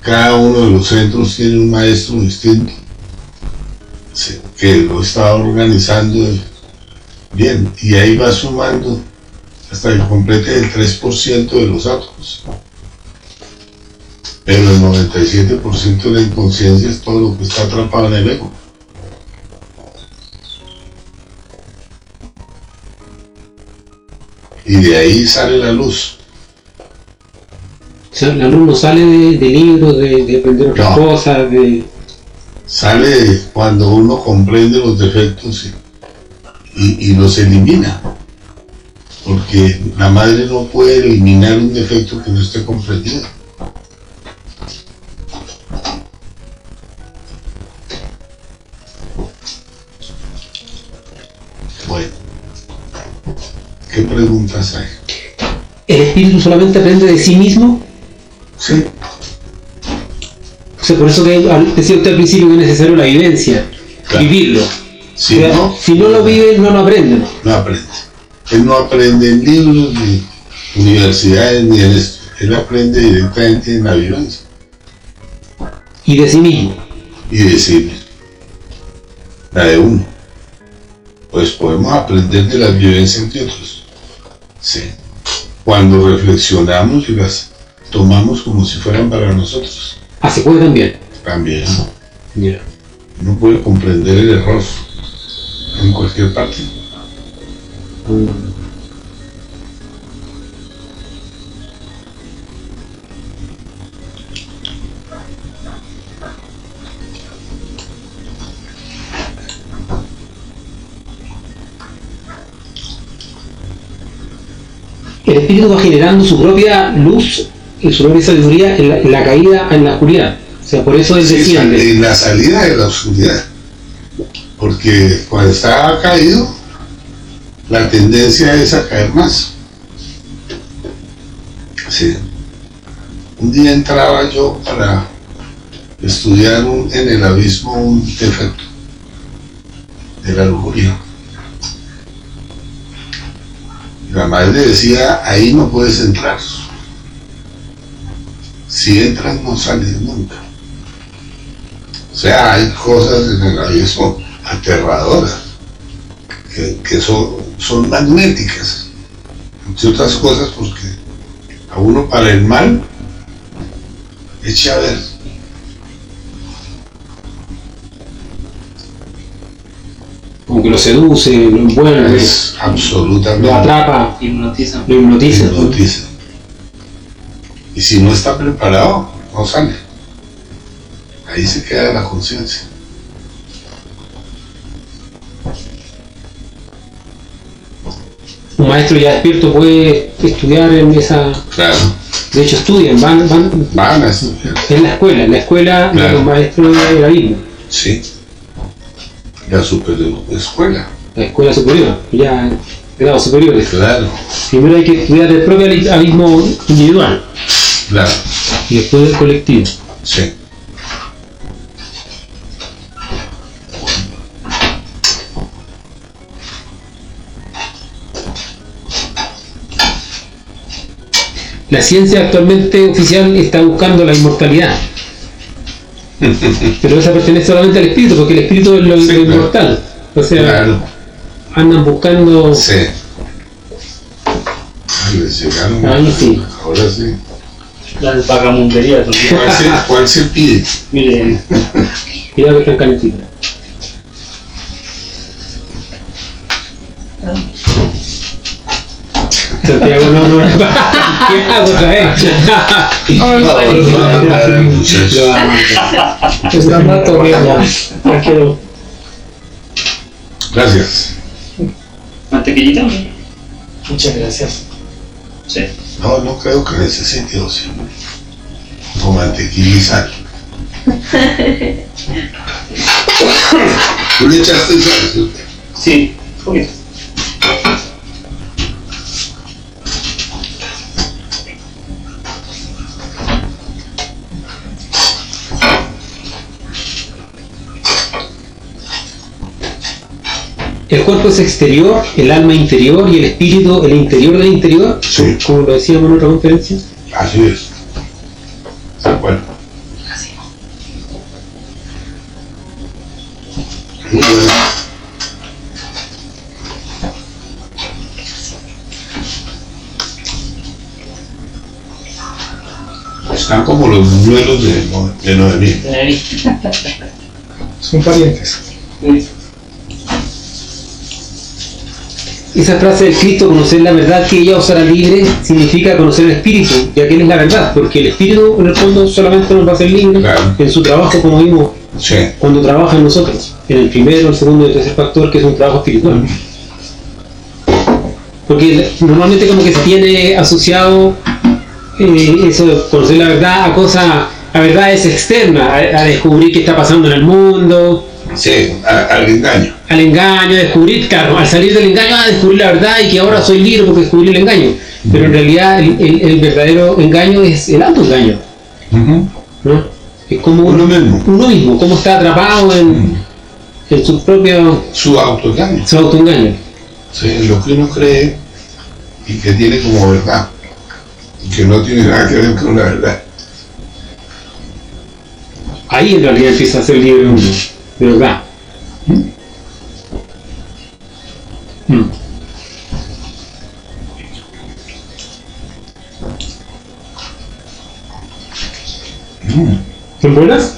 Cada uno de los centros tiene un maestro distinto ¿sí? que lo está organizando bien y ahí va sumando hasta que complete el 3% de los átomos. Pero el 97% de la inconsciencia es todo lo que está atrapado en el ego. Y de ahí sale la luz. O sea, la luz no sale de, de libros, de, de aprender otras No. cosas, de... Sale cuando uno comprende los defectos y, y- y los elimina. Porque la madre no puede eliminar un defecto que no esté comprendido. ¿El espíritu solamente aprende de sí mismo? Sí, O sea, por eso que decía usted al principio que es necesario la vivencia, Claro. vivirlo. si O sea, no, si no lo vive, no lo aprende. no aprende. Él no aprende en libros, ni universidades, ni en esto. Él aprende directamente en la vivencia Y de sí mismo. y decirle la de uno. Pues podemos aprender de las vivencias de otros. Sí. Cuando reflexionamos y las tomamos como si fueran para nosotros. Ah, se puede también. También Ya. uno puede comprender el error en cualquier parte. El espíritu va generando su propia luz y su propia sabiduría en la, en la caída en la oscuridad. O sea, por eso él Sí, en la salida de la oscuridad. Porque cuando está caído, la tendencia es a caer más. Sí. Un día entraba yo para estudiar un- en el abismo un defecto de la lujuria. La madre decía, ahí no puedes entrar. Si entras no sales nunca. O sea, hay cosas en el abismo aterradoras, que, que son, son magnéticas, entre otras cosas porque a uno para el mal echa a ver. Como que lo seduce, lo envuelve, Es absolutamente lo atrapa, Hipnotiza. lo hipnotiza. hipnotiza. Y si no está preparado, no sale. Ahí se queda la conciencia. Un maestro ya despierto puede estudiar en esa... Claro, De hecho estudian, van, van van a estudiar. en la escuela, en la escuela de Claro. los maestros del abismo, Sí. La super escuela. la escuela superior, ya grados superiores. Claro, Primero hay que estudiar el propio abismo individual claro. y después el colectivo. Sí. La ciencia actualmente oficial está buscando la inmortalidad. Pero esa pertenece solamente al espíritu, porque el espíritu es lo, Sí, lo claro. inmortal. O sea, Claro. andan buscando. Sí. Ah, llegaron. Ahí sí. Ahora sí. Las vagamunderías. ¿no? ¿Cuál se, pide? Mire, Cuidado que están Gracias. mantequillita. Muchas gracias. Sí. No, no creo que necesite sí. O mantequilla y sal. ¿Tú le echaste sal? sí? Sí, un poquito. El cuerpo es exterior, el alma interior y el espíritu el interior del interior, Sí. como lo decíamos en otra conferencia. Así es. Tal cual. Muy bueno. Están como los duelos de, de Noemí. Son parientes. Esa frase del Cristo, conocer la verdad que ella os hará libre, significa conocer el espíritu, ya que él es la verdad, porque el espíritu en el fondo solamente nos va a hacer libre Claro. en su trabajo, como vimos, Sí. cuando trabaja en nosotros, en el primero, el segundo y el tercer factor, que es un trabajo espiritual. Porque normalmente como que se tiene asociado eh, eso de conocer la verdad a cosas, a verdades externas, a, a descubrir qué está pasando en el mundo, Sí, a- al engaño. al engaño, a descubrir, claro, al salir del engaño, a descubrir la verdad y que ahora soy libre porque descubrí el engaño. Pero en realidad el, el- el verdadero engaño es el autoengaño, ¿no? Es como Uno mismo. uno mismo, como está atrapado en, en su propio Su autoengaño. su autoengaño. Sí, lo que uno cree y que tiene como verdad. Y que no tiene nada que ver con la verdad. Ahí en realidad empieza a ser libre uno, de verdad. Mm. ¿Son buenas?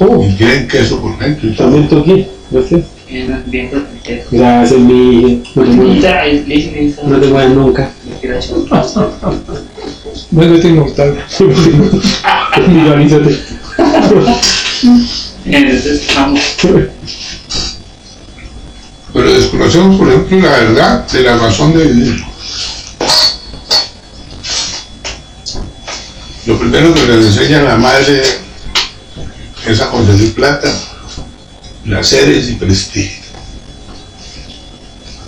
Oh, Y tienen queso por dentro también toqué. Gracias. Bien. Gracias, mi. No te no te nunca. Bueno, te inmortal. Visualízate. Entonces, vamos. Pero desconocemos, por ejemplo, la verdad de la razón de vivir. Lo primero que les enseña la madre es a conseguir plata, placeres y prestigio.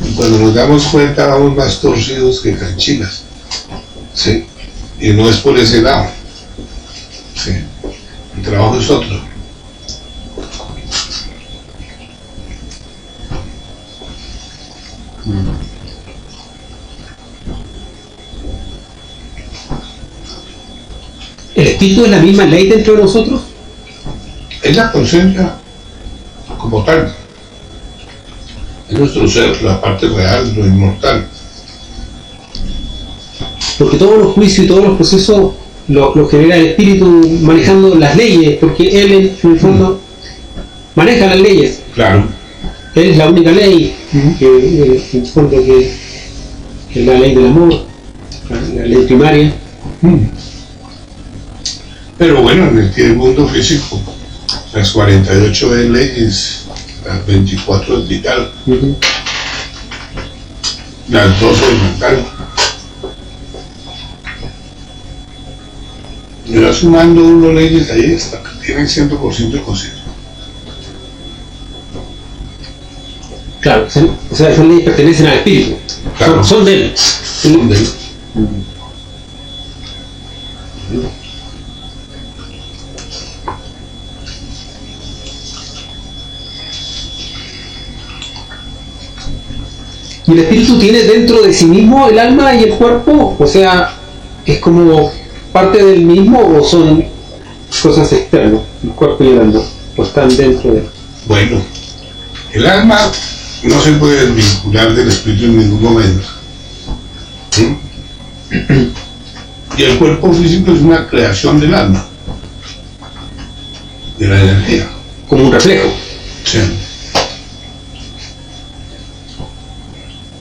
Y cuando nos damos cuenta vamos más torcidos que canchilas. ¿Sí? Y no es por ese lado. ¿Sí? El trabajo es otro. ¿El espíritu es la misma ley dentro de nosotros? es la conciencia como tal. Es nuestro ser, la parte real, lo inmortal. Porque todos los juicios y todos los procesos lo, lo genera el espíritu manejando las leyes, porque él en, el fondo maneja las leyes. Claro. Él es la única ley, que, eh, en el fondo que, que es la ley del amor, la, la ley primaria. Pero bueno, en el, mundo físico, las 48 de leyes, las 24 de vital, las 12 de mental. Y va sumando uno leyes ahí hasta que tienen 100% de conciencia. Claro, son- o sea, esas leyes pertenecen al espíritu, Claro. son, son de él. De- ¿Y el espíritu tiene dentro de sí mismo el alma y el cuerpo? O sea, ¿es como parte del mismo o son cosas externas, el cuerpo y el alma? ¿O están dentro de él? Bueno, el alma no se puede desvincular del espíritu en ningún momento. ¿Sí? Y el cuerpo físico es una creación del alma, de la energía. Como un reflejo. Sí.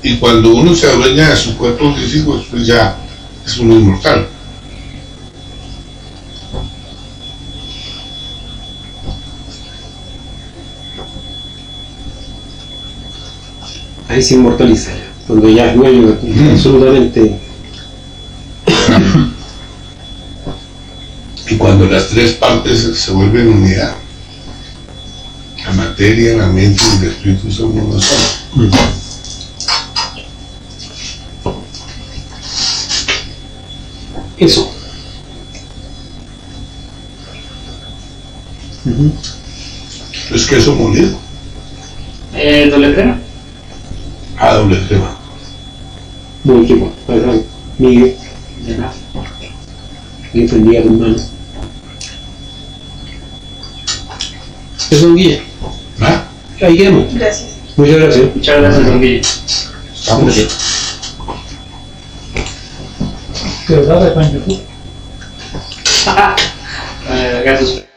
y cuando uno se adueña de su cuerpo físico, pues ya es uno inmortal. Ahí se inmortaliza, cuando ya es dueño absolutamente. y cuando las tres partes se vuelven unidad, la materia, la mente y el espíritu son una sola. Mm. Eso. Ujú. Es queso molido, Eh, doble crema. a doble crema. Muy rico, la verdad. Miguel, De nada. tu mano. Eso, don Guille. ¿Ah? Ahí quedamos. Gracias. Muchas gracias. Muchas gracias, don Guille. Estamos. ¿De verdad está en YouTube? Eh, gracias.